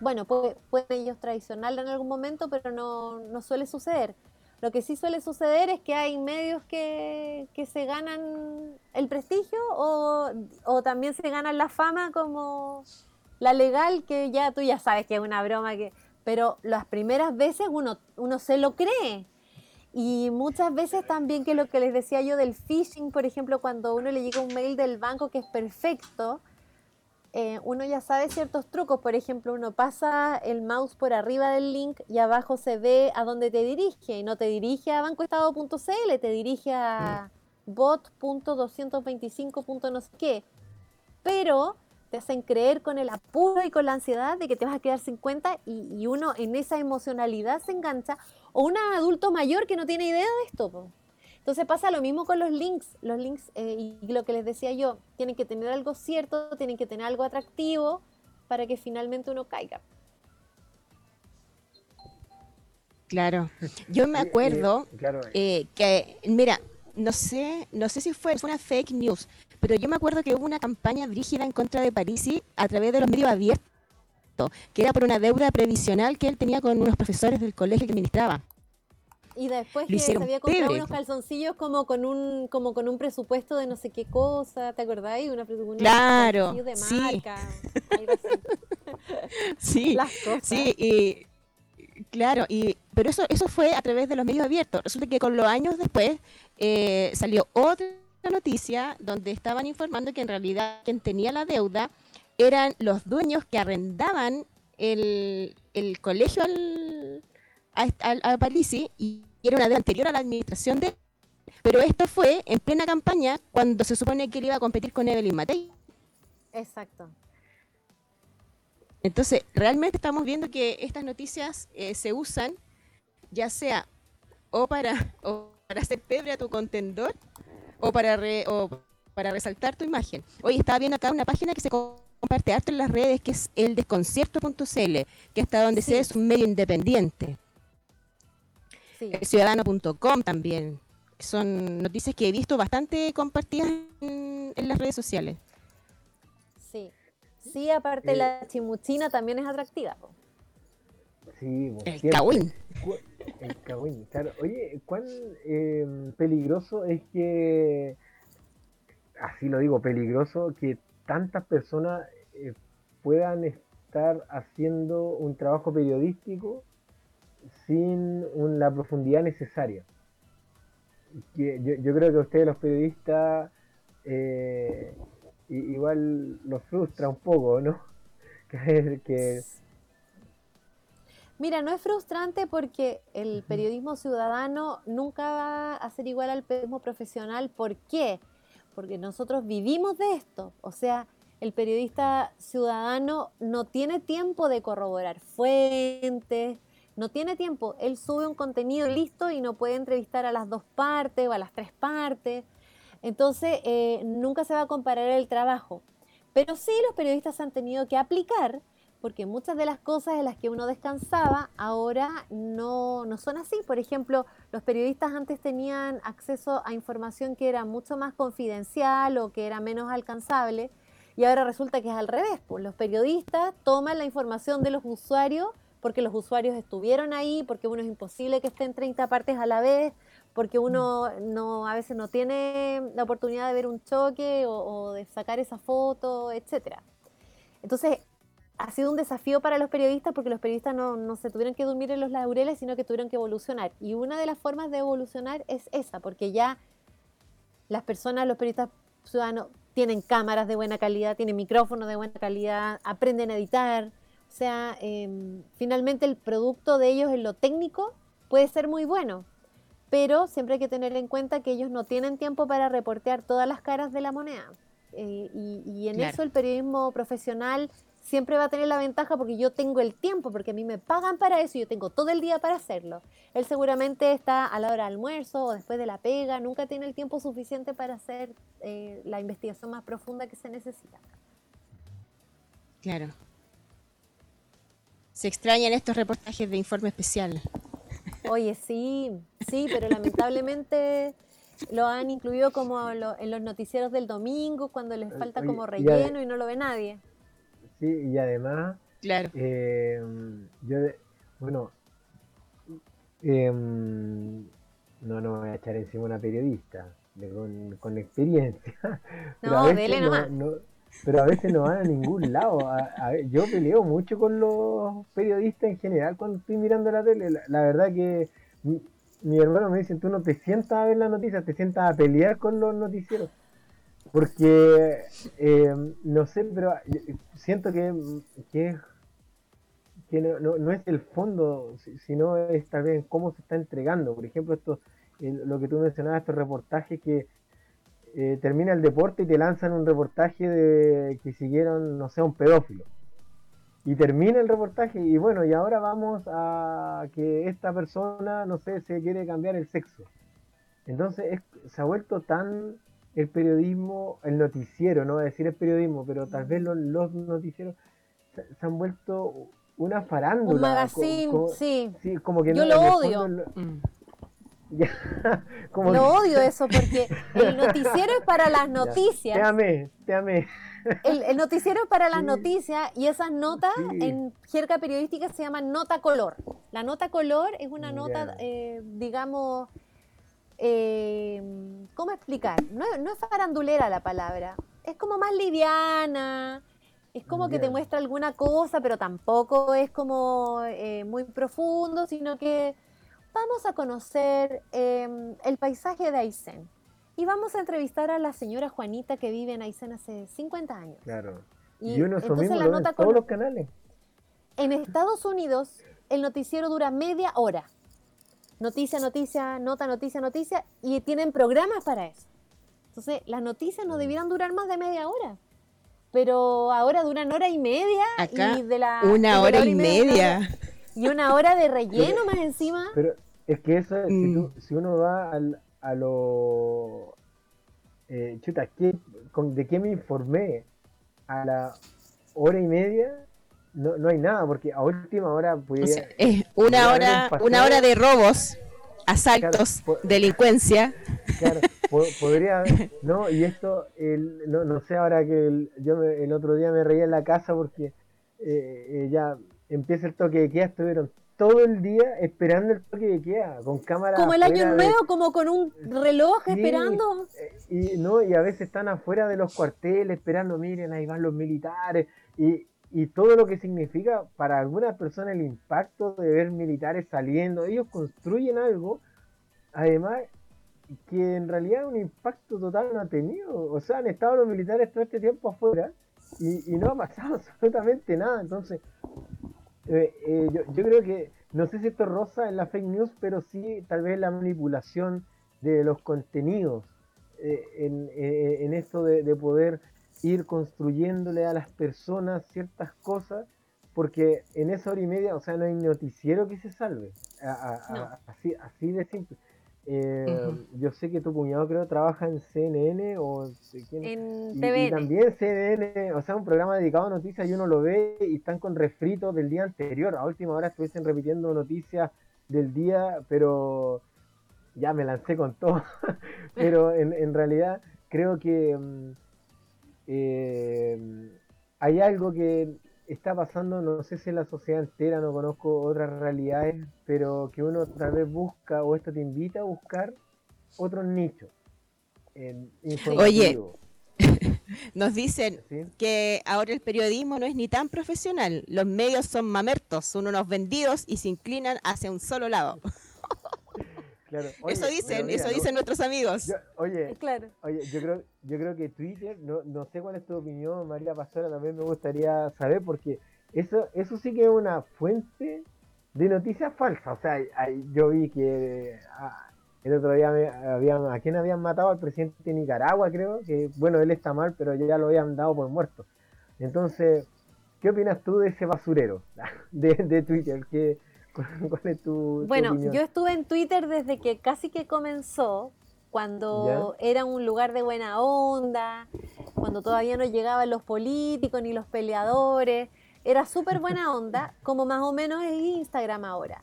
bueno, puede- pueden ellos traicionarla en algún momento, pero no, no suele suceder. Lo que sí suele suceder es que hay medios que, que se ganan el prestigio o, o también se ganan la fama como la legal, que ya tú ya sabes que es una broma, que, pero las primeras veces uno, uno se lo cree. Y muchas veces también que lo que les decía yo del phishing, por ejemplo, cuando uno le llega un mail del banco que es perfecto, eh, uno ya sabe ciertos trucos. Por ejemplo, uno pasa el mouse por arriba del link y abajo se ve a dónde te dirige. Y no te dirige a bancoestado.cl, te dirige a bot.225. no sé qué. Pero te hacen creer con el apuro y con la ansiedad de que te vas a quedar sin cuenta y, y uno en esa emocionalidad se engancha. O un adulto mayor que no tiene idea de esto. po. Entonces pasa lo mismo con los links. Los links, eh, y lo que les decía yo, tienen que tener algo cierto, tienen que tener algo atractivo para que finalmente uno caiga. Claro. Yo me eh, acuerdo claro, eh, que, mira, no sé, no sé si fue, fue una fake news, pero yo me acuerdo que hubo una campaña brígida en contra de Parisi a través de los medios abiertos, que era por una deuda previsional que él tenía con unos profesores del colegio que administraba. Y después que se había comprado unos calzoncillos como con un como con un presupuesto de no sé qué cosa, ¿te acordáis? Una, unos Claro, de sí. marca, así. Sí, Las cosas. sí, y claro, y pero eso eso fue a través de los medios abiertos. Resulta que con los años después eh, salió otra noticia donde estaban informando que en realidad quien tenía la deuda eran los dueños que arrendaban el, el colegio al, a, al- a Parisi y era una deuda anterior a la administración de pero esto fue en plena campaña cuando se supone que él iba a competir con Evelyn Matei. Exacto. Entonces, realmente estamos viendo que estas noticias eh, se usan ya sea o para, o para hacer pebre a tu contendor o para, re- o para resaltar tu imagen. Hoy estaba viendo acá una página que se co- comparte harto en las redes, que es el desconcierto.cl, que hasta donde Sí. sé es un medio independiente. Sí. El ciudadano.com también. Son noticias que he visto bastante compartidas en, en las redes sociales. Sí. Sí, aparte Eh, la chimuchina también es atractiva. sí, El cagüín. El cagüín, claro. Oye, ¿cuán eh, peligroso es que, así lo digo, peligroso que tantas personas eh, puedan estar haciendo un trabajo periodístico sin la profundidad necesaria? que yo, yo creo que a ustedes los periodistas eh, igual los frustra un poco, ¿no? Que, que Mira, no es frustrante porque el periodismo ciudadano nunca va a ser igual al periodismo profesional. ¿Por qué? Porque nosotros vivimos de esto. O sea, el periodista ciudadano no tiene tiempo de corroborar fuentes, no tiene tiempo. Él sube un contenido listo y no puede entrevistar a las dos partes o a las tres partes. Entonces, eh, nunca se va a comparar el trabajo. Pero sí los periodistas han tenido que aplicar porque muchas de las cosas en las que uno descansaba ahora no, no son así. Por ejemplo, los periodistas antes tenían acceso a información que era mucho más confidencial o que era menos alcanzable y ahora resulta que es al revés. Pues los periodistas toman la información de los usuarios porque los usuarios estuvieron ahí, porque uno es imposible que estén 30 partes a la vez, porque uno no, a veces no tiene la oportunidad de ver un choque o, o de sacar esa foto, etcétera. Entonces, ha sido un desafío para los periodistas porque los periodistas no, no se tuvieron que dormir en los laureles, sino que tuvieron que evolucionar. Y una de las formas de evolucionar es esa, porque ya las personas, los periodistas ciudadanos, tienen cámaras de buena calidad, tienen micrófonos de buena calidad, aprenden a editar. O sea, eh, finalmente el producto de ellos en lo técnico puede ser muy bueno, pero siempre hay que tener en cuenta que ellos no tienen tiempo para reportear todas las caras de la moneda. Eh, y, y en Claro. eso el periodismo profesional siempre va a tener la ventaja porque yo tengo el tiempo, porque a mí me pagan para eso y yo tengo todo el día para hacerlo. Él seguramente está a la hora de almuerzo o después de la pega, nunca tiene el tiempo suficiente para hacer eh, la investigación más profunda que se necesita. Claro. Se extrañan estos reportajes de informe especial. Oye, sí, sí, pero lamentablemente lo han incluido como lo- en los noticieros del domingo, cuando les falta oye, como relleno y no lo ve nadie. sí, y además Claro. Eh, yo, de- bueno, em, no, no voy a echar encima una periodista de- con, con experiencia. No, dele no- nomás. no- pero a veces no van a ningún lado. Yo peleo mucho con los periodistas en general cuando estoy mirando la tele. La, verdad que mi, hermano me dice, tú no te sientas a ver las noticias, te sientas a pelear con los noticieros. Porque, eh, no sé, pero siento que, que, no, no- no es el fondo, si- sino es vez cómo se está entregando. Por ejemplo, esto, lo que tú mencionabas, estos reportajes que eh, termina el deporte y te lanzan un reportaje de que siguieron, no sé, a un pedófilo. Y termina el reportaje y bueno, y ahora vamos a que esta persona, no sé, se quiere cambiar el sexo. Entonces es- se ha vuelto tan el periodismo, el noticiero, no voy a decir el periodismo, pero tal vez los, los noticieros se, se han vuelto una farándula. Un magazine, sí. sí, como que Yo no- lo odio. fondo lo- Mm. como Lo que- odio eso porque el noticiero es para las noticias. Te amé, te amé. El, el noticiero es para las Sí. noticias y esas notas Sí. en jerga periodística se llaman nota color. La nota color es una nota, eh, digamos, eh, ¿cómo explicar? No, no es farandulera la palabra, es como más liviana, es como que te muestra alguna cosa, pero tampoco es como eh, muy profundo, sino que vamos a conocer eh, el paisaje de Aysén. Y vamos a entrevistar a la señora Juanita que vive en Aysén hace 50 años. Claro. Y Y, uno entonces la en nota todos con- los canales. En Estados Unidos, el noticiero dura media hora. Noticia, noticia, nota, noticia, noticia, y tienen programas para eso. Entonces, las noticias Mm. no debieran durar más de media hora. Pero ahora duran hora y media. Acá, y de la, de Una la hora y media, media. Y una hora de relleno más encima. Pero es que eso, es, si, Mm. tú- si uno va al, a lo... eh, chuta, ¿qué- con- ¿de qué me informé? A la hora y media no, no hay nada, porque a última hora O sea, es puede una un hora, una hora de robos, asaltos, Claro, delincuencia. Claro, po- podría haber, no, y esto, el, no, no sé, ahora que el, yo me- el otro día me reía en la casa porque eh, eh, ya empieza el toque de queda, estuvieron todo el día esperando el toque de queda, con cámara Como el año de- nuevo, como con un reloj Sí, esperando. eh, y no, y a veces están afuera de los cuarteles esperando, miren, ahí van los militares, y, y todo lo que significa para algunas personas el impacto de ver militares saliendo, ellos construyen algo, además que en realidad un impacto total no ha tenido. O sea, han estado los militares todo este tiempo afuera y, y no ha pasado absolutamente nada. Entonces, eh, eh, yo, yo creo que, no sé si esto rosa en la fake news, pero sí tal vez la manipulación de los contenidos eh, en, en esto de, de poder ir construyéndole a las personas ciertas cosas, porque en esa hora y media, o sea, no hay noticiero que se salve. A- a- a- No. así, así de simple. Eh, Ujú. Yo sé que tu cuñado creo trabaja en CNN o quién- En y, y TVN. también CNN, o sea, un programa dedicado a noticias y uno lo ve y están con refritos del día anterior. A última hora estuviesen repitiendo noticias del día, pero ya me lancé con todo. pero en, en realidad creo que mm, eh, hay algo que está pasando, no sé si en la sociedad entera, no conozco otras realidades, pero que uno tal vez busca, o esto te invita a buscar otros nichos. en informativos, Nos dicen ¿sí? que ahora el periodismo no es ni tan profesional. Los medios son mamertos, son unos vendidos y se inclinan hacia un solo lado. Claro. eso dicen, mira, eso ¿no? dicen nuestros amigos. Yo- oye, Claro. Oye, yo creo, yo creo que Twitter, no, no sé cuál es tu opinión, María Pastora, también me gustaría saber, porque eso, eso sí que es una fuente de noticias falsas. O sea, yo vi que ah, el otro día me habían, a quién habían matado al presidente de Nicaragua, creo, que bueno, él está mal, pero ya lo habían dado por muerto. Entonces, ¿qué opinas tú de ese basurero de, de Twitter? ¿Qué, ¿Cuál es tu, tu Bueno, yo estuve en Twitter desde que casi que comenzó, cuando era un lugar de buena onda, cuando todavía no llegaban los políticos ni los peleadores. Era súper buena onda, como más o menos es Instagram ahora.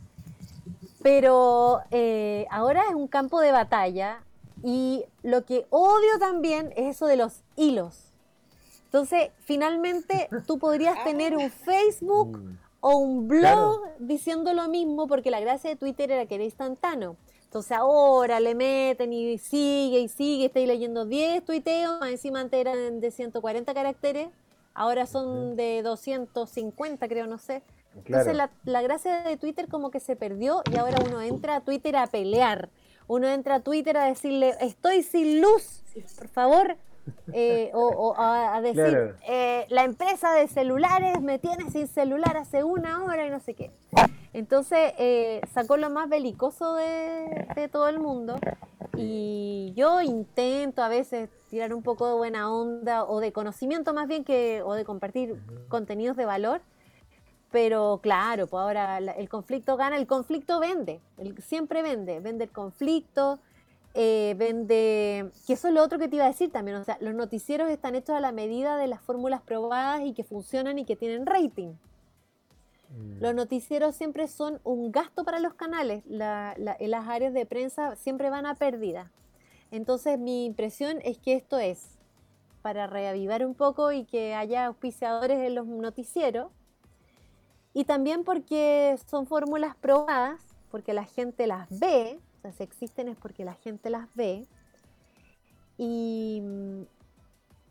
Pero eh, ahora es un campo de batalla y lo que odio también es eso de los hilos. Entonces, finalmente tú podrías tener un Facebook Mm, o un blog diciendo lo mismo, porque la gracia de Twitter era que era instantáneo. Entonces ahora le meten y sigue y sigue, estoy leyendo 10 tuiteos, más encima antes eran de 140 caracteres, ahora son de 250 creo, no sé. claro. Entonces la, la gracia de Twitter como que se perdió y ahora uno entra a Twitter a pelear. Uno entra a Twitter a decirle, estoy sin luz, por favor. Eh, o, o a, decir, Claro. eh, la empresa de celulares me tiene sin celular hace una hora y no sé qué. Entonces eh, sacó lo más belicoso de, de todo el mundo y yo intento a veces tirar un poco de buena onda o de conocimiento más bien que o de compartir contenidos de valor pero claro, pues ahora el conflicto gana, el conflicto vende, el- siempre vende, vende el conflicto, eh, vende, que eso es lo otro que te iba a decir también, o sea, los noticieros están hechos a la medida de las fórmulas probadas y que funcionan y que tienen rating. Mm. Los noticieros siempre son un gasto para los canales, la- las áreas de prensa siempre van a pérdida. Entonces mi impresión es que esto es para reavivar un poco y que haya auspiciadores en los noticieros. Y también porque son fórmulas probadas, porque la gente las ve, sea, si existen es porque la gente las ve. Y,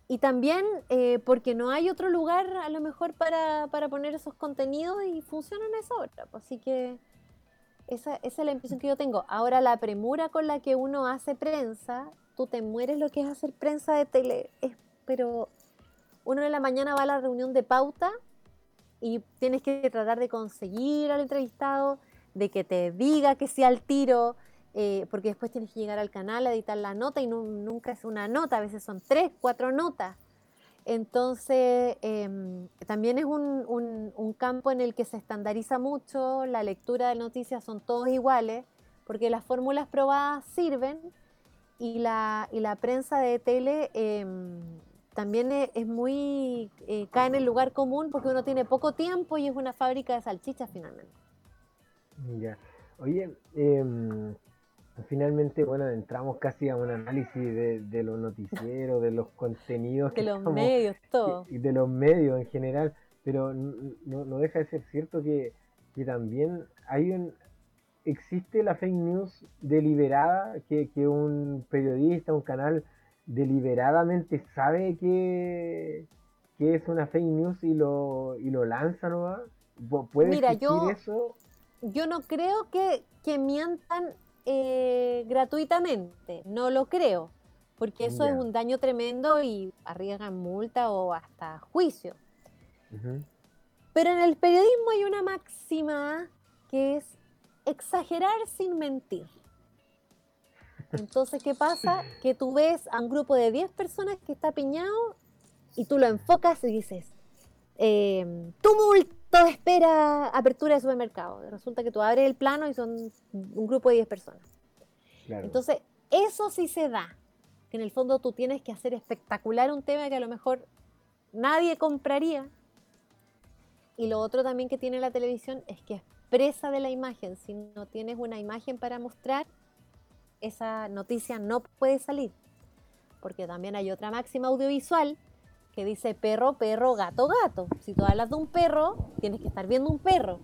y también eh, porque no hay otro lugar a lo mejor para, para poner esos contenidos y funcionan esa hora. pues, Así que esa, esa es la impresión que yo tengo. Ahora la premura con la que uno hace prensa, tú te mueres lo que es hacer prensa de tele. Es, pero uno en la mañana va a la reunión de pauta y tienes que tratar de conseguir al entrevistado, de que te diga que sea al tiro, eh, porque después tienes que llegar al canal a editar la nota y nu- nunca es una nota, a veces son tres, cuatro notas. Entonces, em, también es un, campo en el que se estandariza mucho, la lectura de noticias son todos iguales, porque las fórmulas probadas sirven y la, prensa de tele em, también es, es muy, eh, cae en el lugar común porque uno tiene poco tiempo y es una fábrica de salchichas finalmente. Ya. Oye, em, finalmente, bueno, entramos casi a un análisis de, de los noticieros, de los contenidos De que los estamos- medios, todo. y de los medios en general, pero no, no deja de ser cierto que, que también hay un existe la fake news deliberada, que, que un periodista, un canal deliberadamente sabe que, que es una fake news y lo, y lo lanza nomás. ¿Pu- ¿Puede Mira, yo- eso? Yo no creo que, que mientan eh, gratuitamente, no lo creo, porque eso es un daño tremendo y arriesgan multa o hasta juicio. Pero en el periodismo hay una máxima que es exagerar sin mentir. Entonces, ¿qué pasa? Que tú ves a un grupo de 10 personas que está piñado y tú lo enfocas y dices, eh, tumulto espera apertura de supermercado. Resulta que tú abres el plano y son un grupo de 10 personas. Claro. Entonces, eso sí se da. Que en el fondo tú tienes que hacer espectacular un tema que a lo mejor nadie compraría. Y lo otro también que tiene la televisión es que es presa de la imagen. Si no tienes una imagen para mostrar, esa noticia no puede salir. Porque también hay otra máxima audiovisual que dice perro, perro, gato, gato. Si tú hablas de un perro, tienes que estar viendo un perro.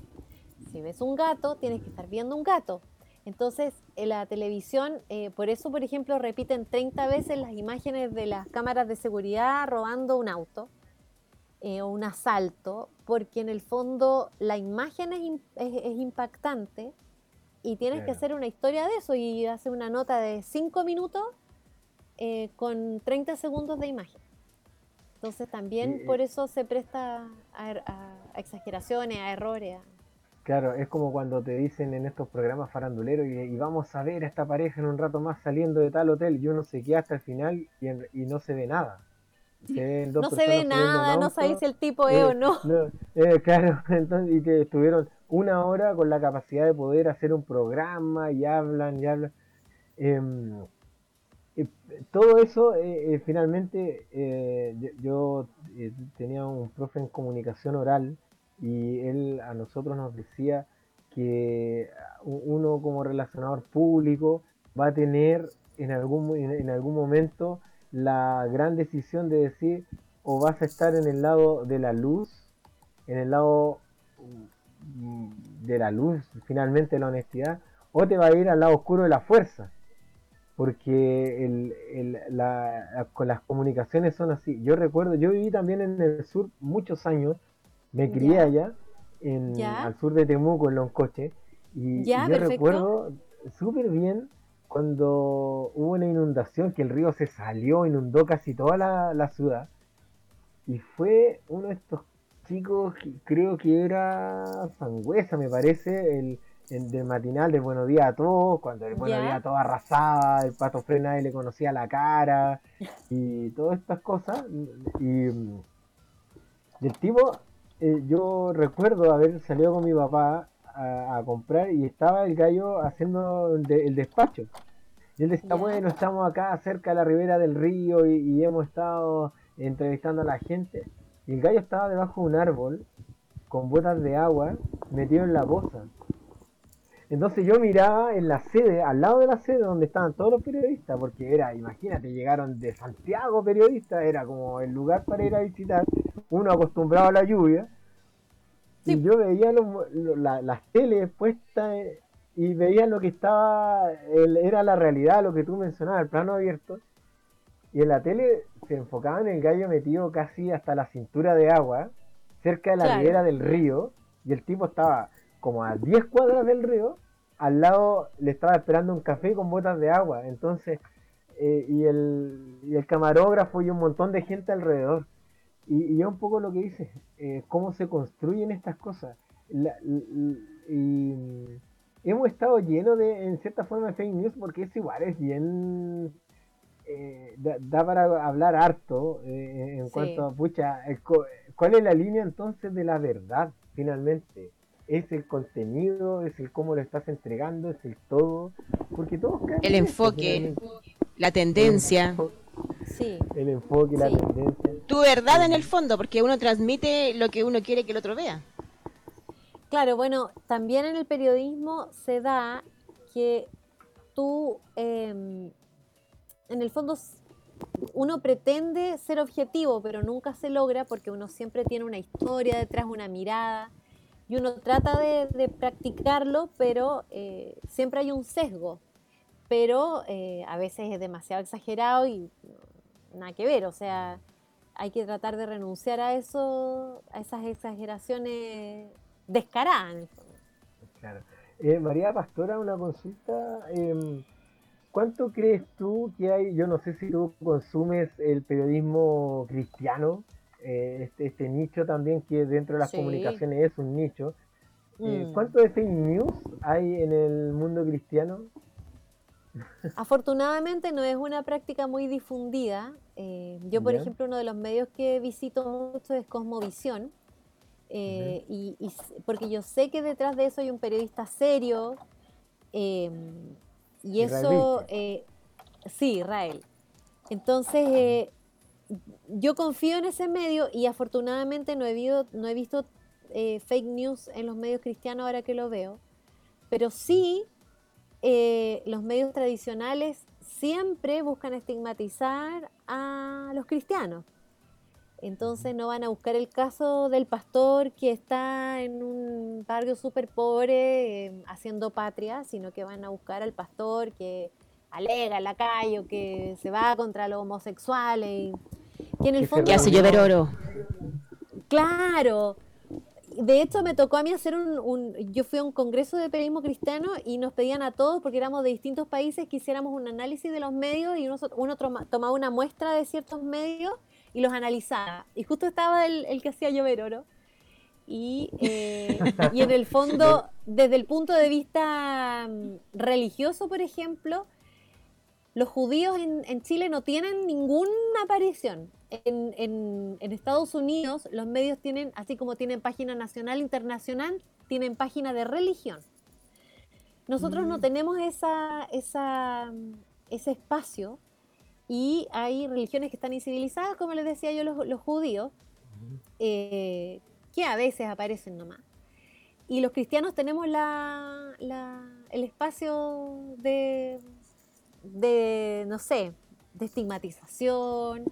Si ves un gato, tienes que estar viendo un gato. Entonces, en la televisión, eh, por eso, por ejemplo, repiten 30 veces las imágenes de las cámaras de seguridad robando un auto eh, o un asalto, porque en el fondo la imagen es, im- es- es impactante y tienes que hacer una historia de eso y hacer una nota de 5 minutos eh, con 30 segundos de imagen. Entonces también por eh. eso se presta a, er- a exageraciones, a errores. Claro, es como cuando te dicen en estos programas faranduleros y, y vamos a ver a esta pareja en un rato más saliendo de tal hotel y uno se queda hasta el final y, en- y no se ve nada. Se No se ve nada, no sabéis si el tipo es eh, o no. eh, claro, entonces, y que estuvieron una hora con la capacidad de poder hacer un programa y hablan y hablan. Em, eh, todo eso, eh, eh, finalmente, eh, yo, yo, tenía un profe en comunicación oral y él a nosotros nos decía que uno como relacionador público va a tener en algún, en algún momento la gran decisión de decir o vas a estar en el lado de la luz, en el lado mm, de la luz, finalmente la honestidad, o te va a ir al lado oscuro de la fuerza porque el, el- la- la- las comunicaciones son así. Yo recuerdo, yo viví también en el sur muchos años, me crié Ya. allá, en, Ya. al sur de Temuco, en Loncoche, y, Ya, y yo perfecto. recuerdo súper bien cuando hubo una inundación, que el río se salió, inundó casi toda la, la ciudad, y fue uno de estos chicos, creo que era Sangüesa, me parece, el, el del matinal de Buenos Días a Todos, cuando el Buenos. Días a Todos arrasaba, el Pato Fred nadie le conocía la cara, y todas estas cosas, y, y el tipo, eh, yo recuerdo haber salido con mi papá a, a comprar y estaba el gallo haciendo el, de- el despacho. Y él decía, bueno, estamos acá cerca de la ribera del río y, y hemos estado entrevistando a la gente. Y el gallo estaba debajo de un árbol con botas de agua metido en la poza. Entonces yo miraba en la sede, al lado de la sede donde estaban todos los periodistas, porque era, imagínate, llegaron de Santiago periodistas, era como el lugar para ir a visitar, uno acostumbrado a la lluvia, Sí. y yo veía los- la- las teles puestas y veía lo que estaba, el- era la realidad, lo que tú mencionabas, el plano abierto, y en la tele se enfocaba en el gallo metido casi hasta la cintura de agua, cerca de la Claro. ribera del río, y el tipo estaba como a 10 cuadras del río, al lado le estaba esperando un café con botas de agua, entonces, eh, y, el, y el camarógrafo y un montón de gente alrededor. Y, y es un poco lo que dice, eh, cómo se construyen estas cosas. La- y hemos estado llenos de, en cierta forma, de fake news porque es igual, es bien... eh, da, da para hablar harto eh, en Sí. cuanto a, pucha, el ¿cuál es la línea entonces de la verdad finalmente? ¿Es el contenido? ¿Es el cómo lo estás entregando? ¿Es el todo? Porque todos caen El en eso, enfoque, la tendencia, Sí, El enfoque, la Sí. tendencia. tu verdad en el fondo, porque uno transmite lo que uno quiere que el otro vea. claro, bueno, también en el periodismo se da que tú, em, en el fondo, uno pretende ser objetivo, pero nunca se logra porque uno siempre tiene una historia detrás, una mirada, y uno trata de, practicarlo, pero eh, siempre hay un sesgo. Pero eh, a veces es demasiado exagerado y nada que ver, o sea, hay que tratar de renunciar a eso, a esas exageraciones descaradas. Claro. Eh, María Pastora, una consulta. em, ¿Cuánto crees tú que hay? Yo no sé si tú consumes el periodismo cristiano, eh, este, este nicho también que dentro de las Sí. comunicaciones es un nicho. Eh, Mm. ¿Cuánto de fake news hay en el mundo cristiano? Afortunadamente no es una práctica muy difundida. Eh, yo, por Ya. ejemplo, uno de los medios que visito mucho es Cosmovisión, eh, y, y s- porque yo sé que detrás de eso hay un periodista serio, eh, y eso, sí, Israel. Entonces, eh, yo confío en ese medio y afortunadamente no he, visto, no he visto eh, fake news en los medios cristianos ahora que lo veo, pero sí eh, los medios tradicionales siempre buscan estigmatizar a los cristianos. Entonces no van a buscar el caso del pastor que está en un barrio súper pobre eh, haciendo patria, sino que van a buscar al pastor que alega en la calle o que se va contra los homosexuales. Que en el fondo Que hace llover oro. Claro. De hecho, me tocó a mí hacer un, un- Yo fui a un congreso de periodismo cristiano y nos pedían a todos, porque éramos de distintos países, que hiciéramos un análisis de los medios y uno, uno toma- tomaba una muestra de ciertos medios y los analizaba. Y justo estaba el, el que hacía llover oro. Y, eh, y en el fondo, desde el punto de vista mm, religioso, por ejemplo, los judíos en, en Chile no tienen ninguna aparición. En, en- en Estados Unidos los medios tienen, así como tienen página nacional, internacional, tienen página de religión. Nosotros no tenemos esa, esa, mm, ese espacio y hay religiones que están incivilizadas, como les decía yo, los, los judíos, eh, que a veces aparecen nomás. Y los cristianos tenemos la, la- el espacio de, de, no sé, de estigmatización,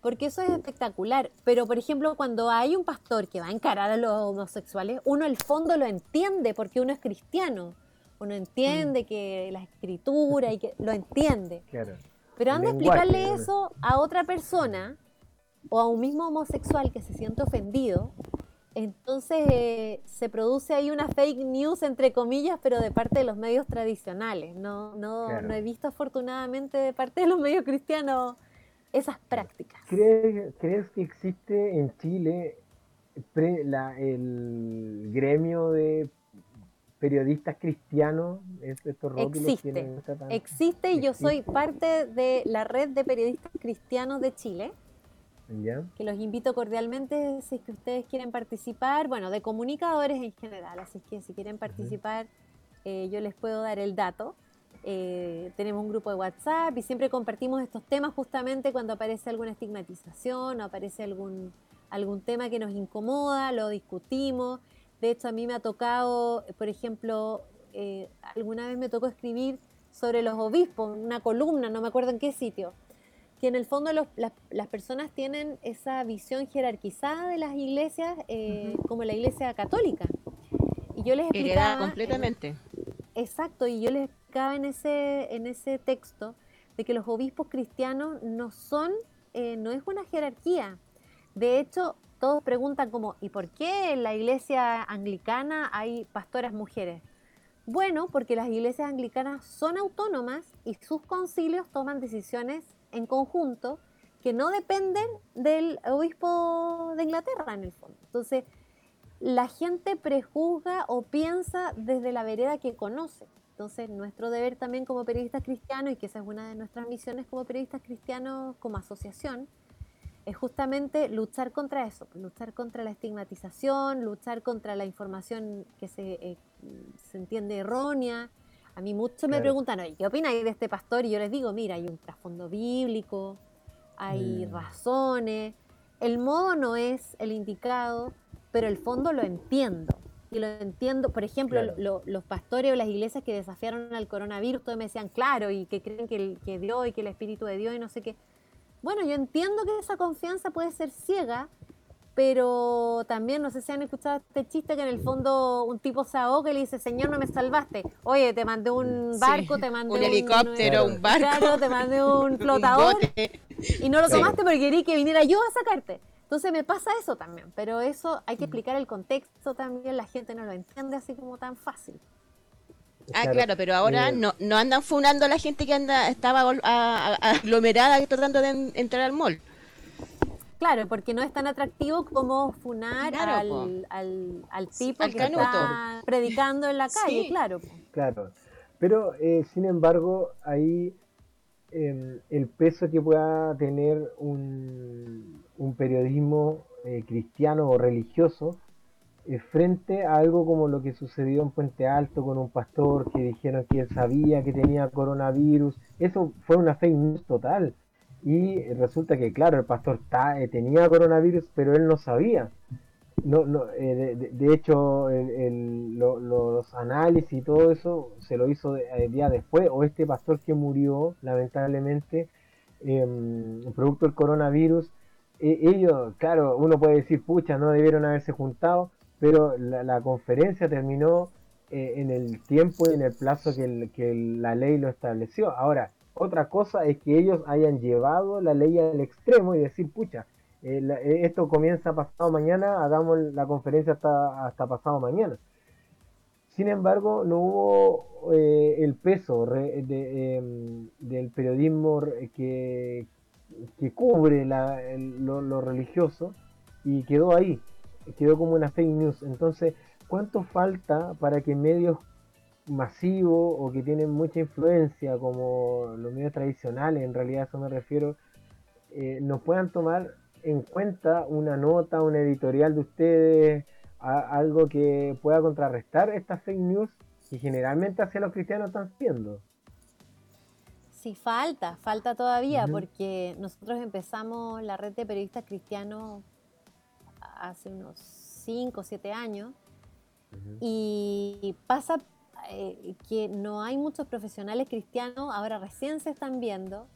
porque eso es espectacular. Pero, por ejemplo, cuando hay un pastor que va a encarar a los homosexuales, uno al fondo lo entiende porque uno es cristiano. Uno entiende que la escritura y que lo entiende. Claro. Pero anda a explicarle eso a otra persona o a un mismo homosexual que se siente ofendido. Entonces eh, se produce ahí una fake news, entre comillas, pero de parte de los medios tradicionales. No, no, Claro. no he visto afortunadamente de parte de los medios cristianos esas prácticas. ¿Crees, crees que existe en Chile pre- la- el gremio de periodistas cristianos? Es- Estos Existe. Existe y yo soy parte de la red de periodistas cristianos de Chile. ¿Ya? que los invito cordialmente si es que ustedes quieren participar, bueno, de comunicadores en general, así que si quieren participar, eh, yo les puedo dar el dato. Eh, tenemos un grupo de WhatsApp y siempre compartimos estos temas justamente cuando aparece alguna estigmatización o aparece algún, algún tema que nos incomoda, lo discutimos. De hecho, a mí me ha tocado, por ejemplo, eh, alguna vez me tocó escribir sobre los obispos, una columna, no me acuerdo en qué sitio que en el fondo los- las, las personas tienen esa visión jerarquizada de las iglesias eh, como la iglesia católica. Y yo les explicaba... Heredada en- completamente. Exacto, y yo les explicaba en ese, en ese texto de que los obispos cristianos no son, eh, no es una jerarquía. De hecho, todos preguntan como, ¿y por qué en la iglesia anglicana hay pastoras mujeres? Bueno, porque las iglesias anglicanas son autónomas y sus concilios toman decisiones en conjunto que no dependen del obispo de Inglaterra en el fondo. Entonces, la gente prejuzga o piensa desde la vereda que conoce. Entonces, nuestro deber también como periodistas cristianos, y que esa es una de nuestras misiones como periodistas cristianos como asociación, es justamente luchar contra eso, luchar contra la estigmatización, luchar contra la información que se, eh, se entiende errónea. A mí muchos me Claro. preguntan, "Oye, ¿qué opináis de este pastor? Y yo les digo, mira, hay un trasfondo bíblico, hay Mm. razones, el modo no es el indicado, pero el fondo lo entiendo. Y lo entiendo, por ejemplo, Claro. lo- los pastores o las iglesias que desafiaron al coronavirus, todos me decían, claro, y que creen que, el, que Dios y que el Espíritu de Dios y no sé qué. Bueno, yo entiendo que esa confianza puede ser ciega, pero también no sé si han escuchado este chiste que en el fondo un tipo se ahoga y le dice, Señor, no me salvaste. Oye, te mandé un Sí, barco, te mandé un un, helicóptero, un barco, Claro, te mandé un flotador y no lo Sí. tomaste porque querí que viniera yo a sacarte. Entonces me pasa eso también, pero eso hay que explicar el contexto también, la gente no lo entiende así como tan fácil. Ah, claro, pero ahora Eh, no, no andan funando a la gente que anda estaba agol- a- a- aglomerada tratando de en- entrar al mall. Claro, porque no es tan atractivo como funar Claro, al, al, al tipo al que canuto. está predicando en la calle, Sí. claro. po. Claro, pero eh, sin embargo, ahí em, el peso que pueda tener un, un periodismo eh, cristiano o religioso eh, frente a algo como lo que sucedió en Puente Alto con un pastor que dijeron que él sabía que tenía coronavirus, eso fue una fake news total. Y resulta que, claro, el pastor eh, tenía coronavirus, pero él no sabía. No, no, eh, de, hecho, el- lo- los análisis y todo eso se lo hizo de- el día después, o este pastor que murió, lamentablemente, em, producto del coronavirus, e- ellos, claro, uno puede decir, pucha, no debieron haberse juntado, pero la, conferencia terminó eh, en el tiempo y en el plazo que, el- que la ley lo estableció. Ahora, otra cosa es que ellos hayan llevado la ley al extremo y decir, pucha, eh, eh, esto comienza pasado mañana, hagamos la conferencia hasta, hasta pasado mañana. Sin embargo, no hubo eh, el peso em, del periodismo que, que cubre la- el- lo religioso y quedó ahí, quedó como una fake news. Entonces, ¿cuánto falta para que medios masivos o que tienen mucha influencia, como los medios tradicionales, en realidad a eso me refiero, eh, nos puedan tomar en cuenta una nota, un editorial de ustedes, a- algo que pueda contrarrestar estas fake news que generalmente hacia los cristianos están siendo. Sí, falta, falta todavía, porque nosotros empezamos la red de periodistas cristianos hace unos 5 o 7 años y pasa eh, que no hay muchos profesionales cristianos, ahora recién se están viendo,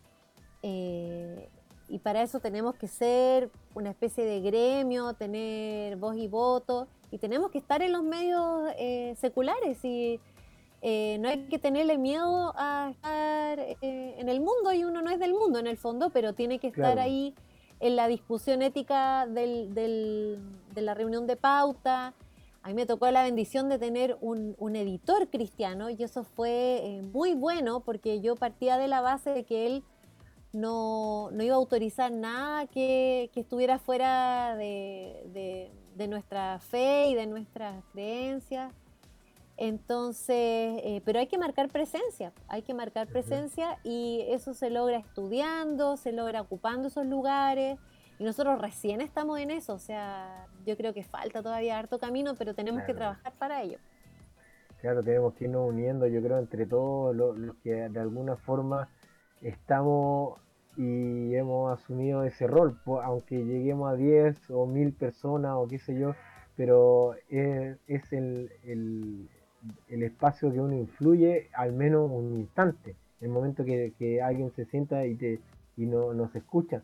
eh, y para eso tenemos que ser una especie de gremio, tener voz y voto, y tenemos que estar en los medios eh, seculares y eh, no hay que tenerle miedo a estar eh, en el mundo y uno no es del mundo en el fondo, pero tiene que estar Claro. ahí en la discusión ética del- del- de la reunión de pauta. A mí me tocó la bendición de tener un, un editor cristiano y eso fue eh, muy bueno porque yo partía de la base de que él no, no iba a autorizar nada que, que estuviera fuera de, de- de nuestra fe y de nuestras creencias. Entonces, eh, pero hay que marcar presencia, hay que marcar presencia y eso se logra estudiando, se logra ocupando esos lugares y nosotros recién estamos en eso, o sea, yo creo que falta todavía harto camino, pero tenemos que trabajar para ello. Claro, tenemos que irnos uniendo, yo creo, entre todos los, los que de alguna forma estamos y hemos asumido ese rol, aunque lleguemos a 10 o 1000 personas o qué sé yo, pero es, es el, el- el espacio que uno influye al menos un instante, el momento que, que alguien se sienta y, te, y no, nos escucha.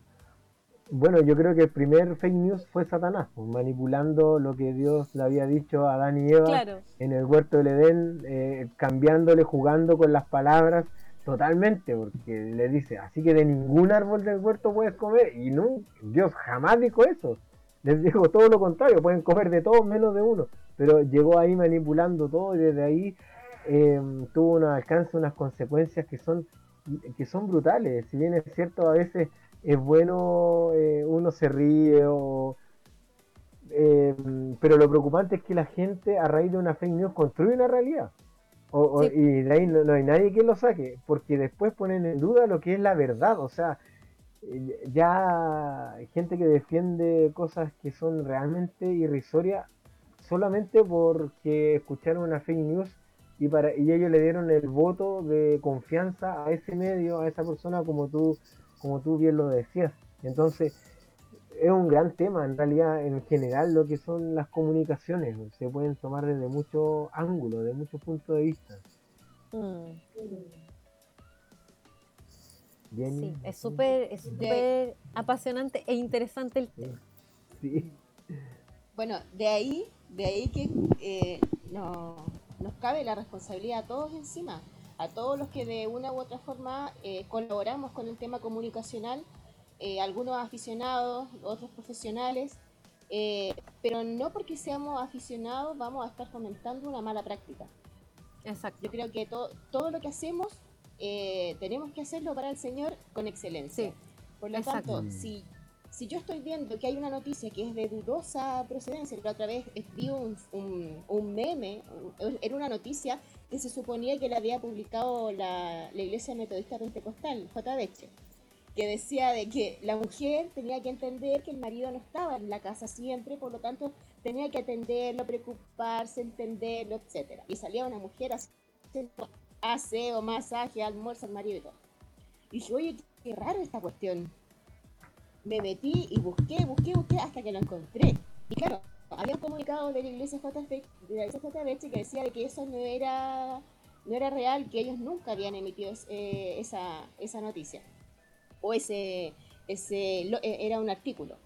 Bueno, yo creo que el primer fake news fue Satanás, pues, manipulando lo que Dios le había dicho a Adán y Eva Claro, en el huerto del Edén, eh, cambiándole, jugando con las palabras totalmente, porque le dice, así que de ningún árbol del huerto puedes comer, y no, Dios jamás dijo eso, les dijo todo lo contrario, pueden comer de todo menos de uno, pero llegó ahí manipulando todo y desde ahí eh, tuvo un alcance, unas consecuencias que son, que son brutales, si bien es cierto a veces es bueno, eh, uno se ríe o... eh, pero lo preocupante es que la gente a raíz de una fake news construye una realidad. O-. Y de ahí no, no hay nadie que lo saque, porque después ponen en duda lo que es la verdad. O sea, ya hay gente que defiende cosas que son realmente irrisorias solamente porque escucharon una fake news y, para, y ellos le dieron el voto de confianza a ese medio, a esa persona, como tú, como tú bien lo decías. Entonces, es un gran tema, en realidad, en general, lo que son las comunicaciones. Se pueden tomar desde muchos ángulos, de muchos puntos de vista. mm, Jenny, sí, es súper es súper apasionante e interesante el tema. Sí. Bueno, de ahí, de ahí que eh, no- nos cabe la responsabilidad a todos encima, a todos los que de una u otra forma eh, colaboramos con el tema comunicacional, eh, algunos aficionados, otros profesionales, eh, pero no porque seamos aficionados vamos a estar fomentando una mala práctica. Exacto. Yo creo que to- todo lo que hacemos eh, tenemos que hacerlo para el Señor con excelencia. Sí, Por lo exacto. tanto, si, si yo estoy viendo que hay una noticia que es de dudosa procedencia, la otra vez vi un, un- un meme, era una noticia que se suponía que la había publicado la, la Iglesia Metodista Pentecostal, JBH, que decía de que la mujer tenía que entender que el marido no estaba en la casa siempre, por lo tanto tenía que atenderlo, preocuparse, entenderlo, etcétera. Y salía una mujer haciendo aseo, masaje, almuerzo al marido y todo. Y dije, oye, qué raro esta cuestión. Me metí y busqué, busqué, busqué hasta que lo encontré. Y claro, había un comunicado de la iglesia JB, de la iglesia JBH que decía de que eso no era, no era real, que ellos nunca habían emitido eh, esa, esa noticia. O ese, ese lo- eh, era un artículo.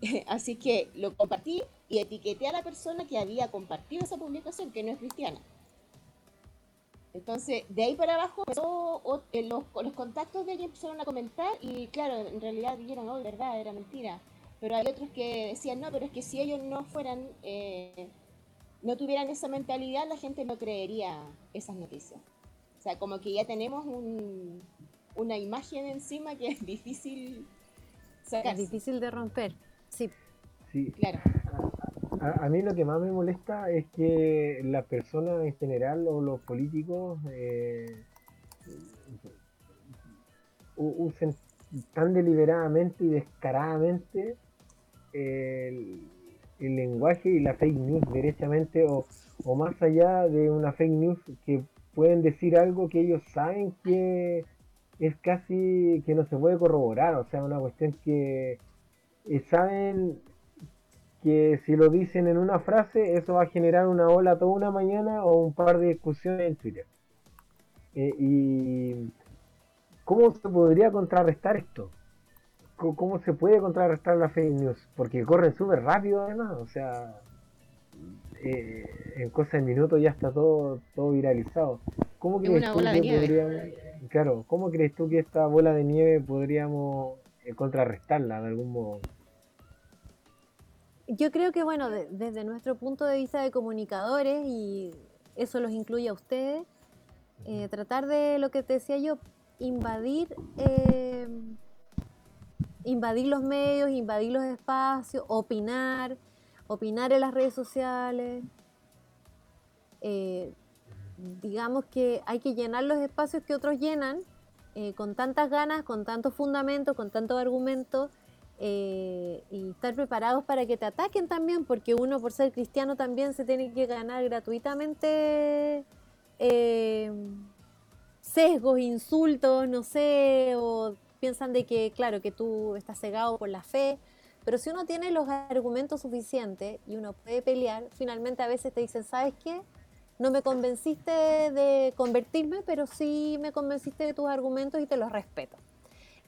Así que lo compartí y etiqueté a la persona que había compartido esa publicación, que no es cristiana. Entonces, de ahí para abajo, empezó o- eh, los, los contactos de ella empezaron a comentar y claro, en realidad dijeron, oh, verdad, era mentira. Pero hay otros que decían, no, pero es que si ellos no fueran, eh, no tuvieran esa mentalidad, la gente no creería esas noticias. O sea, como que ya tenemos un, una imagen encima que es difícil Es sacarse. difícil de romper. Sí, Sí, Claro. A, a mí lo que más me molesta es que las personas en general o los políticos eh, usen tan deliberadamente y descaradamente el, el lenguaje y la fake news derechamente o, o más allá de una fake news que pueden decir algo que ellos saben que es casi que no se puede corroborar, o sea, una cuestión que eh, saben que si lo dicen en una frase, eso va a generar una ola toda una mañana o un par de discusiones en Twitter. Eh, ¿Y cómo se podría contrarrestar esto? ¿Cómo se puede contrarrestar la fake news? Porque corren súper rápido además, o sea, eh, en cosas de minutos ya está todo, todo viralizado. ¿Cómo Es crees una tú bola que de nieve. podríamos- claro, ¿cómo crees tú que esta bola de nieve podríamos eh, contrarrestarla de algún modo? Yo creo que, bueno, de- desde nuestro punto de vista de comunicadores, y eso los incluye a ustedes, eh, tratar de lo que te decía yo, invadir, eh, invadir los medios, invadir los espacios, opinar, opinar en las redes sociales. Eh, digamos que hay que llenar los espacios que otros llenan eh, con tantas ganas, con tantos fundamentos, con tantos argumentos eh, y estar preparados para que te ataquen también, porque uno por ser cristiano también se tiene que ganar gratuitamente eh, sesgos, insultos, no sé, o piensan de que, claro, que tú estás cegado por la fe, pero si uno tiene los argumentos suficientes y uno puede pelear, finalmente a veces te dicen, ¿sabes qué? No me convenciste de convertirme, pero sí me convenciste de tus argumentos y te los respeto.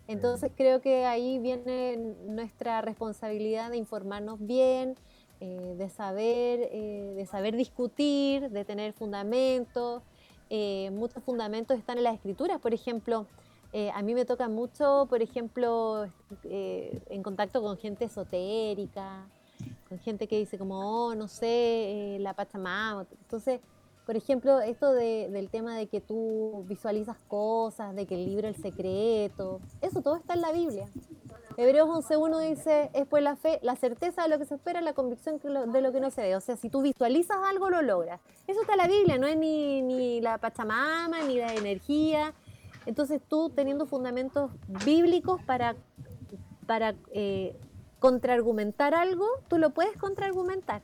Entonces creo que ahí viene nuestra responsabilidad de informarnos bien, eh, de saber, eh, de saber discutir, de tener fundamentos. Eh, muchos fundamentos están en las escrituras, por ejemplo, eh, a mí me toca mucho, por ejemplo, en contacto con gente esotérica, con gente que dice como, oh, no sé, la Pachamama. Entonces, por ejemplo, esto de- del tema de que tú visualizas cosas, de que el libro El Secreto, eso todo está en la Biblia. Hebreos 11.1 dice, es pues la fe, la certeza de lo que se espera, la convicción de lo que no se ve. O sea, si tú visualizas algo, lo logras. Eso está en la Biblia, no es ni, ni la Pachamama, ni la energía. Entonces tú teniendo fundamentos bíblicos para, para eh, contraargumentar algo, tú lo puedes contraargumentar.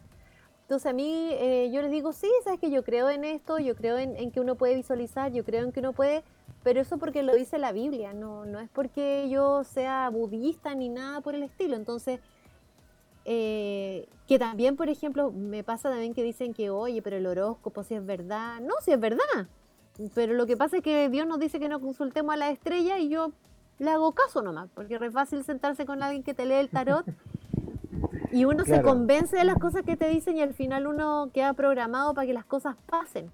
Entonces a mí eh, yo les digo, sí, sabes que yo creo en esto, yo creo en, que uno puede visualizar, yo creo en que uno puede, pero eso porque lo dice la Biblia, no, no es porque yo sea budista ni nada por el estilo. Entonces, eh, que también, por ejemplo, me pasa también que dicen que, oye, pero el horóscopo si es verdad. No, si es verdad. Pero lo que pasa es que Dios nos dice que no consultemos a la estrella y yo le hago caso nomás, porque es re fácil sentarse con alguien que te lee el tarot y uno se Claro. convence de las cosas que te dicen y al final uno queda programado para que las cosas pasen.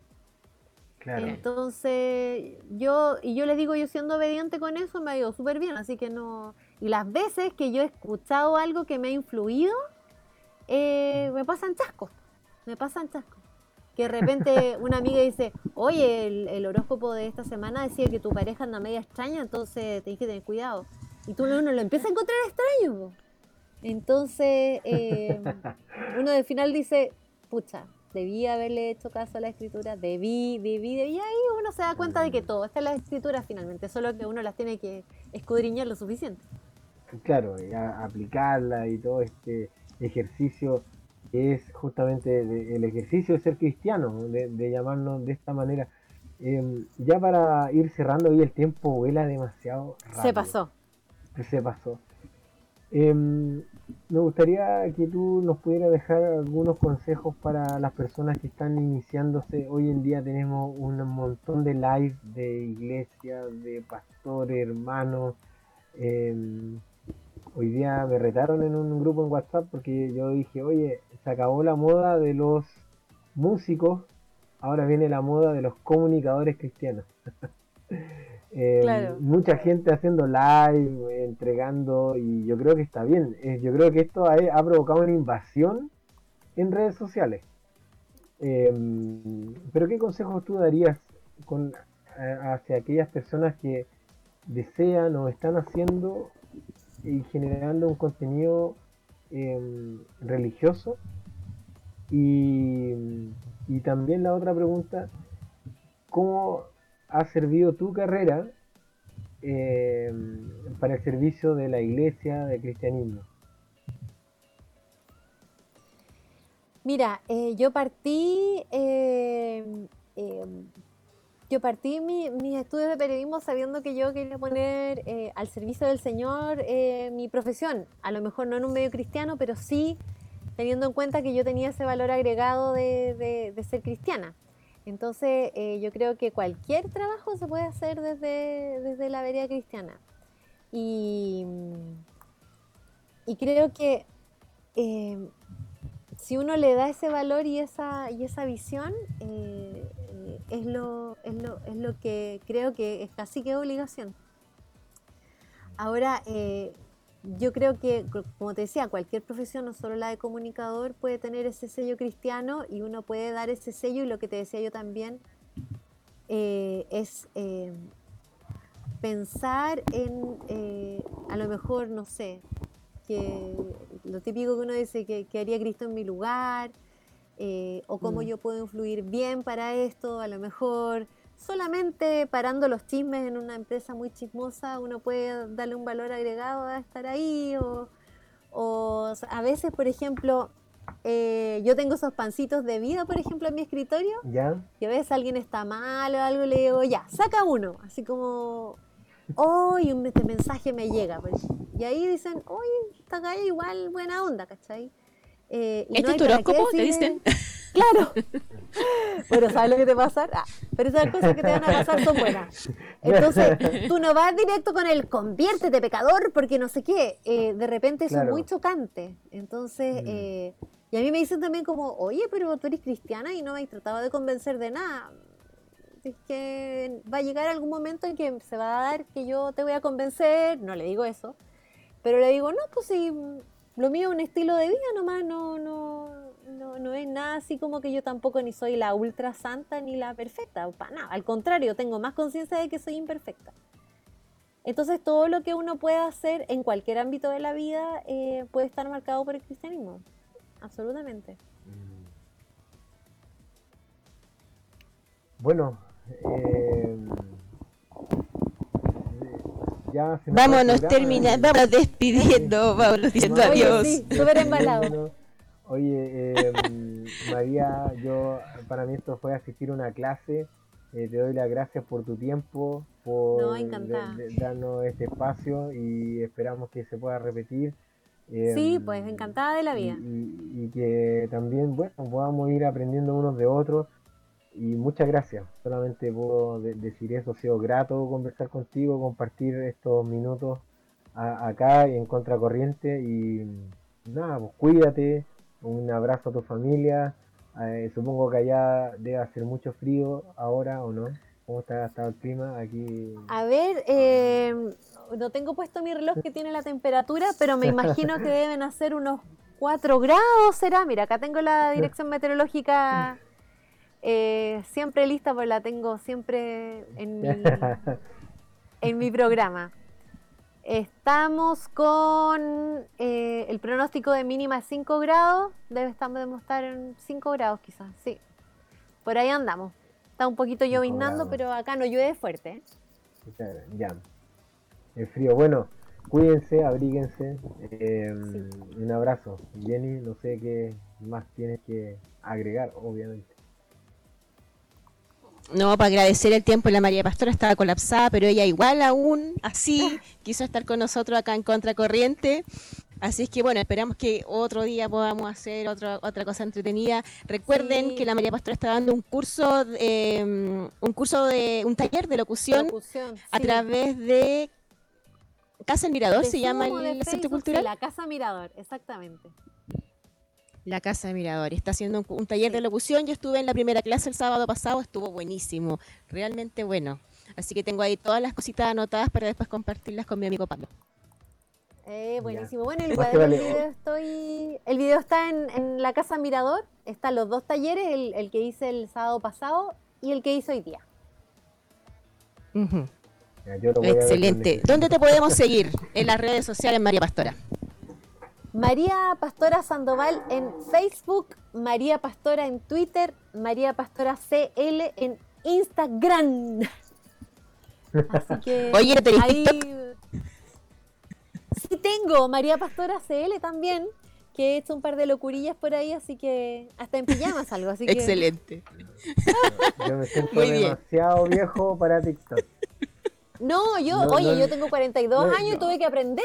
Claro. Entonces, yo, y yo les digo, yo siendo obediente con eso me ha ido súper bien, así que no. Y las veces que yo he escuchado algo que me ha influido, eh, me pasan chascos. Me pasan chascos. Que de repente una amiga dice, oye, el, el horóscopo de esta semana decía que tu pareja anda media extraña, entonces tenés que tener cuidado. Y tú uno lo empieza a encontrar extraño. Entonces, eh, uno al final dice, pucha, debí haberle hecho caso a la escritura, debí, debí, debí, y ahí uno se da cuenta de que todo está en la escritura finalmente, solo que uno las tiene que escudriñar lo suficiente. claro, y a- aplicarla y todo este ejercicio que es justamente de- el ejercicio de ser cristiano, de, de llamarnos de esta manera. Em, ya para ir cerrando, hoy el tiempo vuela demasiado rápido. Se pasó. Se pasó. Em, me gustaría que tú nos pudieras dejar algunos consejos para las personas que están iniciándose. Hoy en día tenemos un montón de live de iglesias, de pastores, hermanos. Em, hoy día me retaron en un grupo en WhatsApp porque yo dije, oye, se acabó la moda de los músicos, ahora viene la moda de los comunicadores cristianos. Eh, Claro. Mucha gente haciendo live, entregando, y yo creo que está bien. Eh, yo creo que esto ha, ha provocado una invasión en redes sociales. Eh, pero ¿qué consejos tú darías con, hacia aquellas personas que desean o están haciendo y generando un contenido eh, religioso? Y, y también la otra pregunta, ¿cómo ha servido tu carrera eh, para el servicio de la iglesia, del cristianismo? Mira, eh, yo partí, eh, eh, yo partí mi- mis estudios de periodismo sabiendo que yo quería poner eh, al servicio del Señor mi profesión. A lo mejor no en un medio cristiano, pero sí teniendo en cuenta que yo tenía ese valor agregado de ser cristiana. Entonces, eh, yo creo que cualquier trabajo se puede hacer desde, desde la vereda cristiana. Y, y creo que eh, si uno le da ese valor y esa, y esa visión, eh, es, lo, es, lo, es lo que creo que es casi que obligación. Ahora, yo creo que, co- como te decía, cualquier profesión, no solo la de comunicador, puede tener ese sello cristiano y uno puede dar ese sello y lo que te decía yo también eh, es eh, pensar en, eh, a lo mejor, no sé, que lo típico que uno dice que, que haría Cristo en mi lugar, o cómo Mm. yo puedo influir bien para esto, a lo mejor solamente parando los chismes en una empresa muy chismosa, uno puede darle un valor agregado a estar ahí, o, o a veces, por ejemplo, eh, yo tengo esos pancitos de vida, por ejemplo, en mi escritorio, ¿Ya? y a veces alguien está mal o algo, le digo, ya, saca uno, así como, hoy un este mensaje me llega. pues, Y ahí dicen, oye, esta galla igual buena onda, ¿cachai? Eh, y ¿Este no hay tu horóscopo? ¿Te dicen? Claro. Pero ¿sabes lo que te pasa? Ah, pero esas cosas que te van a pasar son buenas. Entonces, tú no vas directo con el conviértete pecador porque no sé qué. Eh, de repente eso Claro. es muy chocante. Entonces, Mm. eh, y a mí me dicen también como, oye, pero tú eres cristiana y no me has tratado de convencer de nada. Es que va a llegar algún momento en que se va a dar que yo te voy a convencer, no le digo eso, pero le digo, no, pues si lo mío es un estilo de vida nomás, no, no, no, no es nada así como que yo tampoco ni soy la ultra santa ni la perfecta, para nada, al contrario, tengo más conciencia de que soy imperfecta. Entonces todo lo que uno pueda hacer en cualquier ámbito de la vida eh, puede estar marcado por el cristianismo, absolutamente. Bueno, eh, ya se nos Vámonos, termina, vámonos despidiendo, vámonos diciendo No, Oye, adiós. sí, súper embalado. Oye, eh, María, yo para mí esto fue asistir a una clase. Eh, te doy las gracias por tu tiempo, por No, encantada. de- de- darnos este espacio y esperamos que se pueda repetir. Eh, Sí, pues encantada de la vida. Y, y- y que también, bueno, podamos ir aprendiendo unos de otros. Y muchas gracias. Solamente puedo de- decir eso. Ha sido grato conversar contigo, compartir estos minutos a- acá en Contracorriente. Y nada, pues cuídate. Un abrazo a tu familia. Eh, supongo que allá debe hacer mucho frío ahora o no. ¿Cómo está, el clima aquí? A ver, eh, no tengo puesto mi reloj que tiene la temperatura, pero me imagino que deben hacer unos 4 grados, ¿será? Mira, acá tengo la dirección meteorológica eh, siempre lista porque la tengo siempre en mi, en mi programa. Estamos con eh, el pronóstico de mínima 5 grados. Debe estar, en 5 grados quizás, sí. Por ahí andamos. Está un poquito llovinando, grados. pero acá no llueve fuerte. ¿eh? Ya. El frío. Bueno, cuídense, abríguense. eh, Un abrazo. Jenny, no sé qué más tienes que agregar, obviamente. No, para agradecer el tiempo, la María Pastora estaba colapsada, pero ella igual aún así quiso estar con nosotros acá en Contracorriente. Así es que bueno, esperamos que otro día podamos hacer otra otra cosa entretenida. Recuerden Sí. que la María Pastora está dando un curso, eh, un curso de un taller de locución, Locución, a sí. través de Casa El Mirador, De se llama el centro sí, cultural. la Casa Mirador, exactamente. La Casa de Mirador. Está haciendo un, un taller de locución. Yo estuve en la primera clase el sábado pasado, estuvo buenísimo, realmente bueno. Así que tengo ahí todas las cositas anotadas para después compartirlas con mi amigo Pablo. Eh, buenísimo. Bueno, el, cuadro- el vale. video estoy, el video está en, en la Casa Mirador. Están los dos talleres, el, el que hice el sábado pasado y el que hice hoy día. Ya, yo lo voy a ver con Excelente. ¿Dónde te podemos seguir? En las redes sociales, María Pastora. María Pastora Sandoval en Facebook, María Pastora en Twitter, María Pastora CL en Instagram. Así que Oye, ¿tenés ahí sí tengo María Pastora CL también, que he hecho un par de locurillas por ahí, así que hasta en pijamas algo, así que Excelente. Yo me siento Muy bien. demasiado viejo para TikTok. No, yo, No, oye, no, yo tengo 42 no, años y tuve que aprender.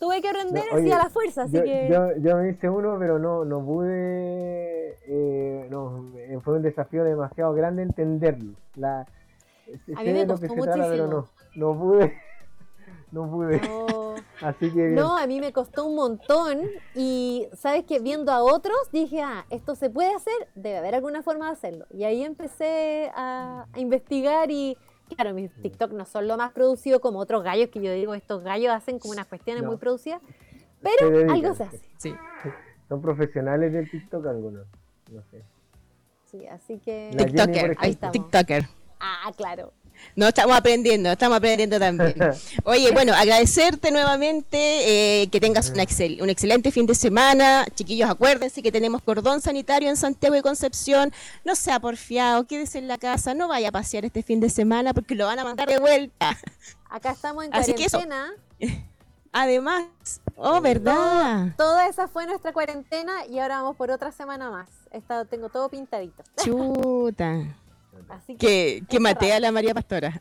Tuve que aprender así oye, a la fuerza, así yo, que yo, yo me hice uno, pero no, no pude. eh, no, eh, fue un desafío demasiado grande entenderlo. La, A mí me costó trata, pero no, muchísimo. no pude. No pude. no. Así que. No, a mí me costó un montón y sabes que viendo a otros dije, ah, esto se puede hacer, debe haber alguna forma de hacerlo. Y ahí empecé a, a investigar y claro, mis TikTok no son lo más producido como otros gallos que yo digo, estos gallos hacen como unas cuestiones No. muy producidas, Se pero dedican. algo se hace. Sí. Son profesionales del TikTok algunos. No sé. Sí, así que TikToker. Ahí estamos. TikToker. Ah, claro. No, estamos aprendiendo, estamos aprendiendo también. Oye, bueno, agradecerte nuevamente, eh, que tengas una excel- un excelente fin de semana. Chiquillos, acuérdense que tenemos cordón sanitario en Santiago y Concepción. No sea porfiado, quédese en la casa, no vaya a pasear este fin de semana porque lo van a mandar de vuelta. Acá estamos en Así que eso. cuarentena. Además, oh, ¿verdad? Toda esa fue nuestra cuarentena y ahora vamos por otra semana más. He estado- tengo todo pintadito. Chuta. Así que Que, que maté a la María Pastora.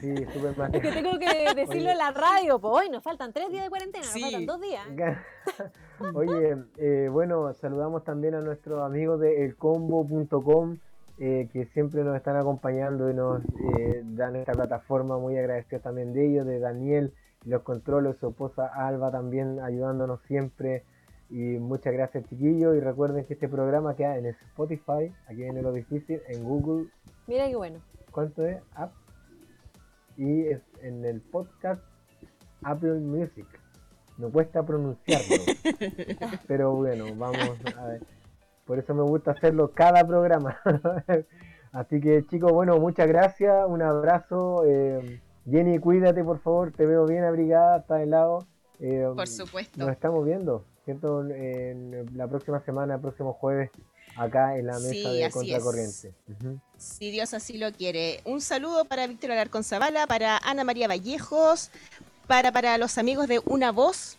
Sí, súper mal. Es que tengo que decirlo en la radio, pues hoy nos faltan tres días de cuarentena, Sí. nos faltan dos días. Oye, eh, bueno, saludamos también a nuestros amigos de elcombo.com eh, que siempre nos están acompañando y nos eh, dan esta plataforma. Muy agradecidos también de ellos, de Daniel y los controles, su esposa Alba también ayudándonos siempre. Y muchas gracias, chiquillos. Y recuerden que este programa queda en Spotify, aquí viene lo difícil, en Google, Mira qué bueno. ¿cuánto es? App. Y es en el podcast Apple Music. Me cuesta pronunciarlo. pero bueno, vamos a ver. Por eso me gusta hacerlo cada programa. Así que chicos, bueno, muchas gracias. Un abrazo. eh, Jenny, cuídate por favor. Te veo bien abrigada, está helado. Eh, Por supuesto. Nos estamos viendo, ¿cierto? En la próxima semana, el próximo jueves, acá en la mesa Sí, de Contracorriente. Si Dios así lo quiere. Un saludo para Víctor Alarcón Zavala, para Ana María Vallejos, para, para los amigos de Una Voz.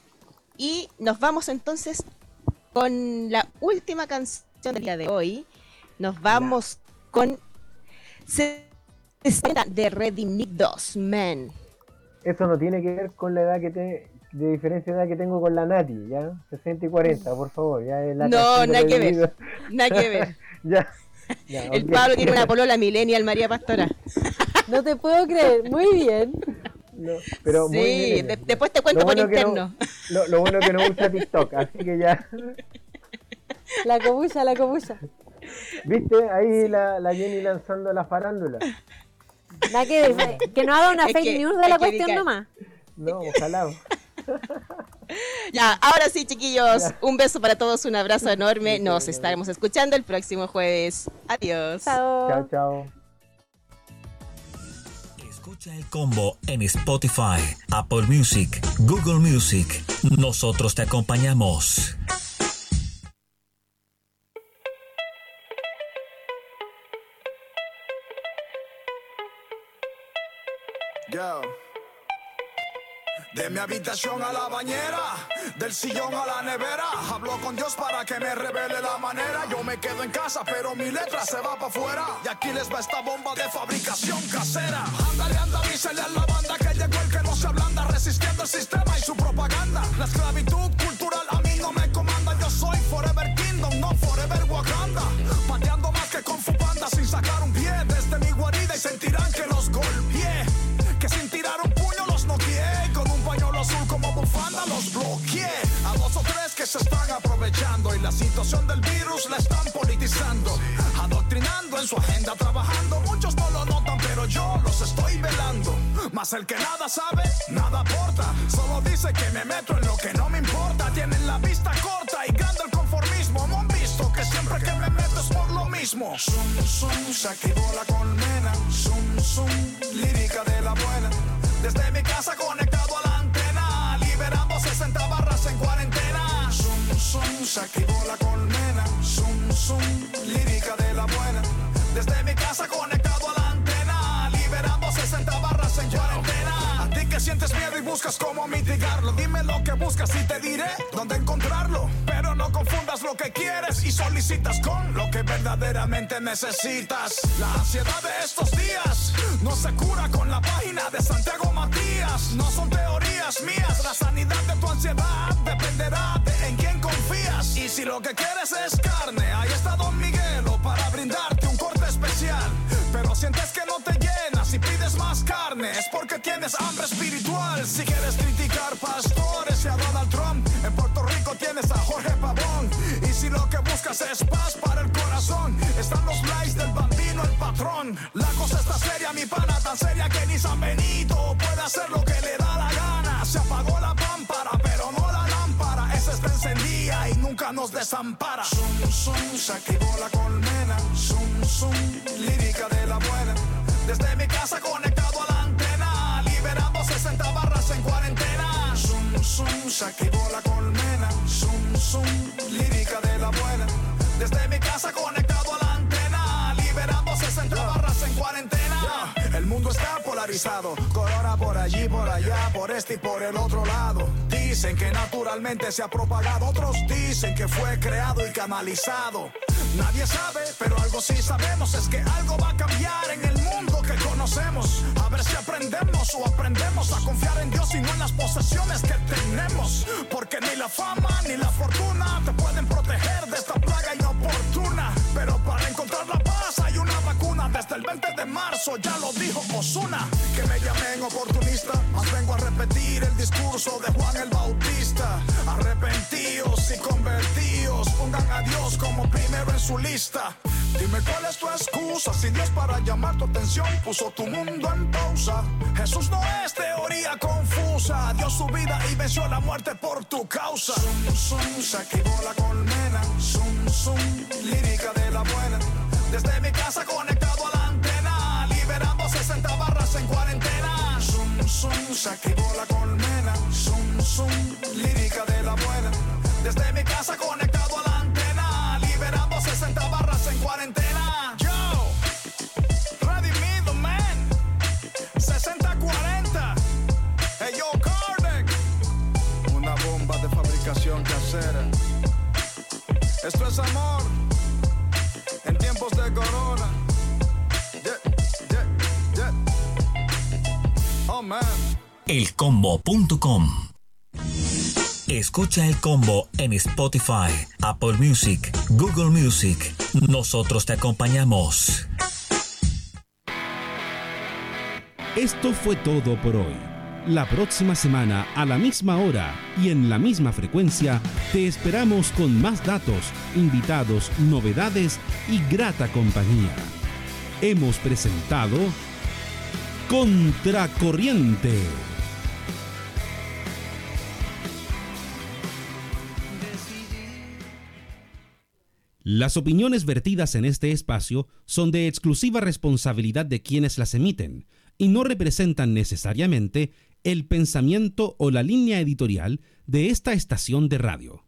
Y nos vamos entonces con la última canción del día de hoy. Nos vamos con 60 de Ready 2 Man. Eso no tiene que ver con la edad que te, de diferencia de edad que tengo con la Nati, ¿ya? 60 y 40, por favor, ya es la No, nada que ver. Nada que ver. ya. ya, El ok. Pablo tiene una polola millennial María Pastora. No te puedo creer, muy bien. No, pero muy sí, de- después te cuento Lo por bueno que no- interno. Lo, lo bueno que no usa TikTok, así que ya. La comulla, la comulla. ¿Viste? Ahí la, la Jenny lanzando la farándula. Nada que, ver, que no haga una Es fake que news de la cuestión dedicar- nomás. No, ojalá. Ya, ahora sí, chiquillos, Ya. un beso para todos, un abrazo enorme. Nos estaremos escuchando el próximo jueves. Adiós. Chao. Chao, chao. Escucha el combo en Spotify, Apple Music, Google Music. Nosotros te acompañamos. Yo. De mi habitación a la bañera, del sillón a la nevera. Hablo con Dios para que me revele la manera. Yo me quedo en casa, pero mi letra se va para afuera. Y aquí les va esta bomba de fabricación casera. Ándale, anda, avísale a la banda el que nada sabe, nada aporta. Solo dice que me meto en lo que no me importa. Tienen la vista corta y grande el conformismo. No han visto que siempre que me meto es por lo mismo. Zum, zum, se activó la colmena. Zum, zum, lírica de la buena. Desde mi casa conectado verdaderamente necesitas. La ansiedad de estos días no se cura con la página de Santiago Matías. No son teorías mías. La sanidad de tu ansiedad dependerá de en quién confías. Y si lo que quieres es carne, ahí está Don Miguelo para brindarte un corte especial. Pero sientes que no te llenas y pides más carne, es porque tienes hambre espiritual. Si quieres criticar pastores y a Donald Trump, en Puerto Rico tienes a Jorge Pavón. Y si lo que buscas es paz La cosa está seria, mi pana, tan seria que ni San Benito puede hacer lo que le da la gana. Se apagó la pámpara, pero no la lámpara. Esa está encendida y nunca nos desampara. Zum, zum, se activó la colmena. Zum, zum, lírica de la buena. Desde mi casa conectado a la antena. Liberando 60 barras en cuarentena. Zum, zum, se activó la colmena. Zum, zum, lírica de la buena. Desde mi casa conectado Corona por allí, por allá, por este y por el otro lado. Dicen que naturalmente se ha propagado. Otros dicen que fue creado y canalizado. Nadie sabe, pero algo sí sabemos es que algo va a cambiar en el mundo que conocemos. A ver si aprendemos o aprendemos a confiar en Dios y no en las posesiones que tenemos. Porque ni la fama ni la fortuna te pueden proteger de esta plaga inoportuna. Pero para encontrar la paz hay una vacuna desde el 20 de marzo, ya lo dijo Osuna. Llamen oportunista, más vengo a repetir el discurso de Juan el Bautista. Arrepentidos y convertidos, pongan a Dios como primero en su lista. Dime cuál es tu excusa, si Dios para llamar tu atención puso tu mundo en pausa. Jesús no es teoría confusa, dio su vida y venció la muerte por tu causa. Zum, zum, se activó la colmena, zum, zum, lírica de la buena. Desde mi casa conectado a la antena, liberando 60 barras en cuarentena. Zum, se la colmena, zum, zum, lírica de la buena. Desde mi casa conectado a la antena, liberando 60 barras en cuarentena. Yo, ready the man, 6040. Hey yo, Kardec, una bomba de fabricación casera. Esto es amor en tiempos de corona. elcombo.com. Escucha el combo en Spotify, Apple Music, Google Music. Nosotros te acompañamos. Esto fue todo por hoy. La próxima semana, a la misma hora y en la misma frecuencia, te esperamos con más datos, invitados, novedades y grata compañía. Hemos presentado Contracorriente. Las opiniones vertidas en este espacio son de exclusiva responsabilidad de quienes las emiten y no representan necesariamente el pensamiento o la línea editorial de esta estación de radio.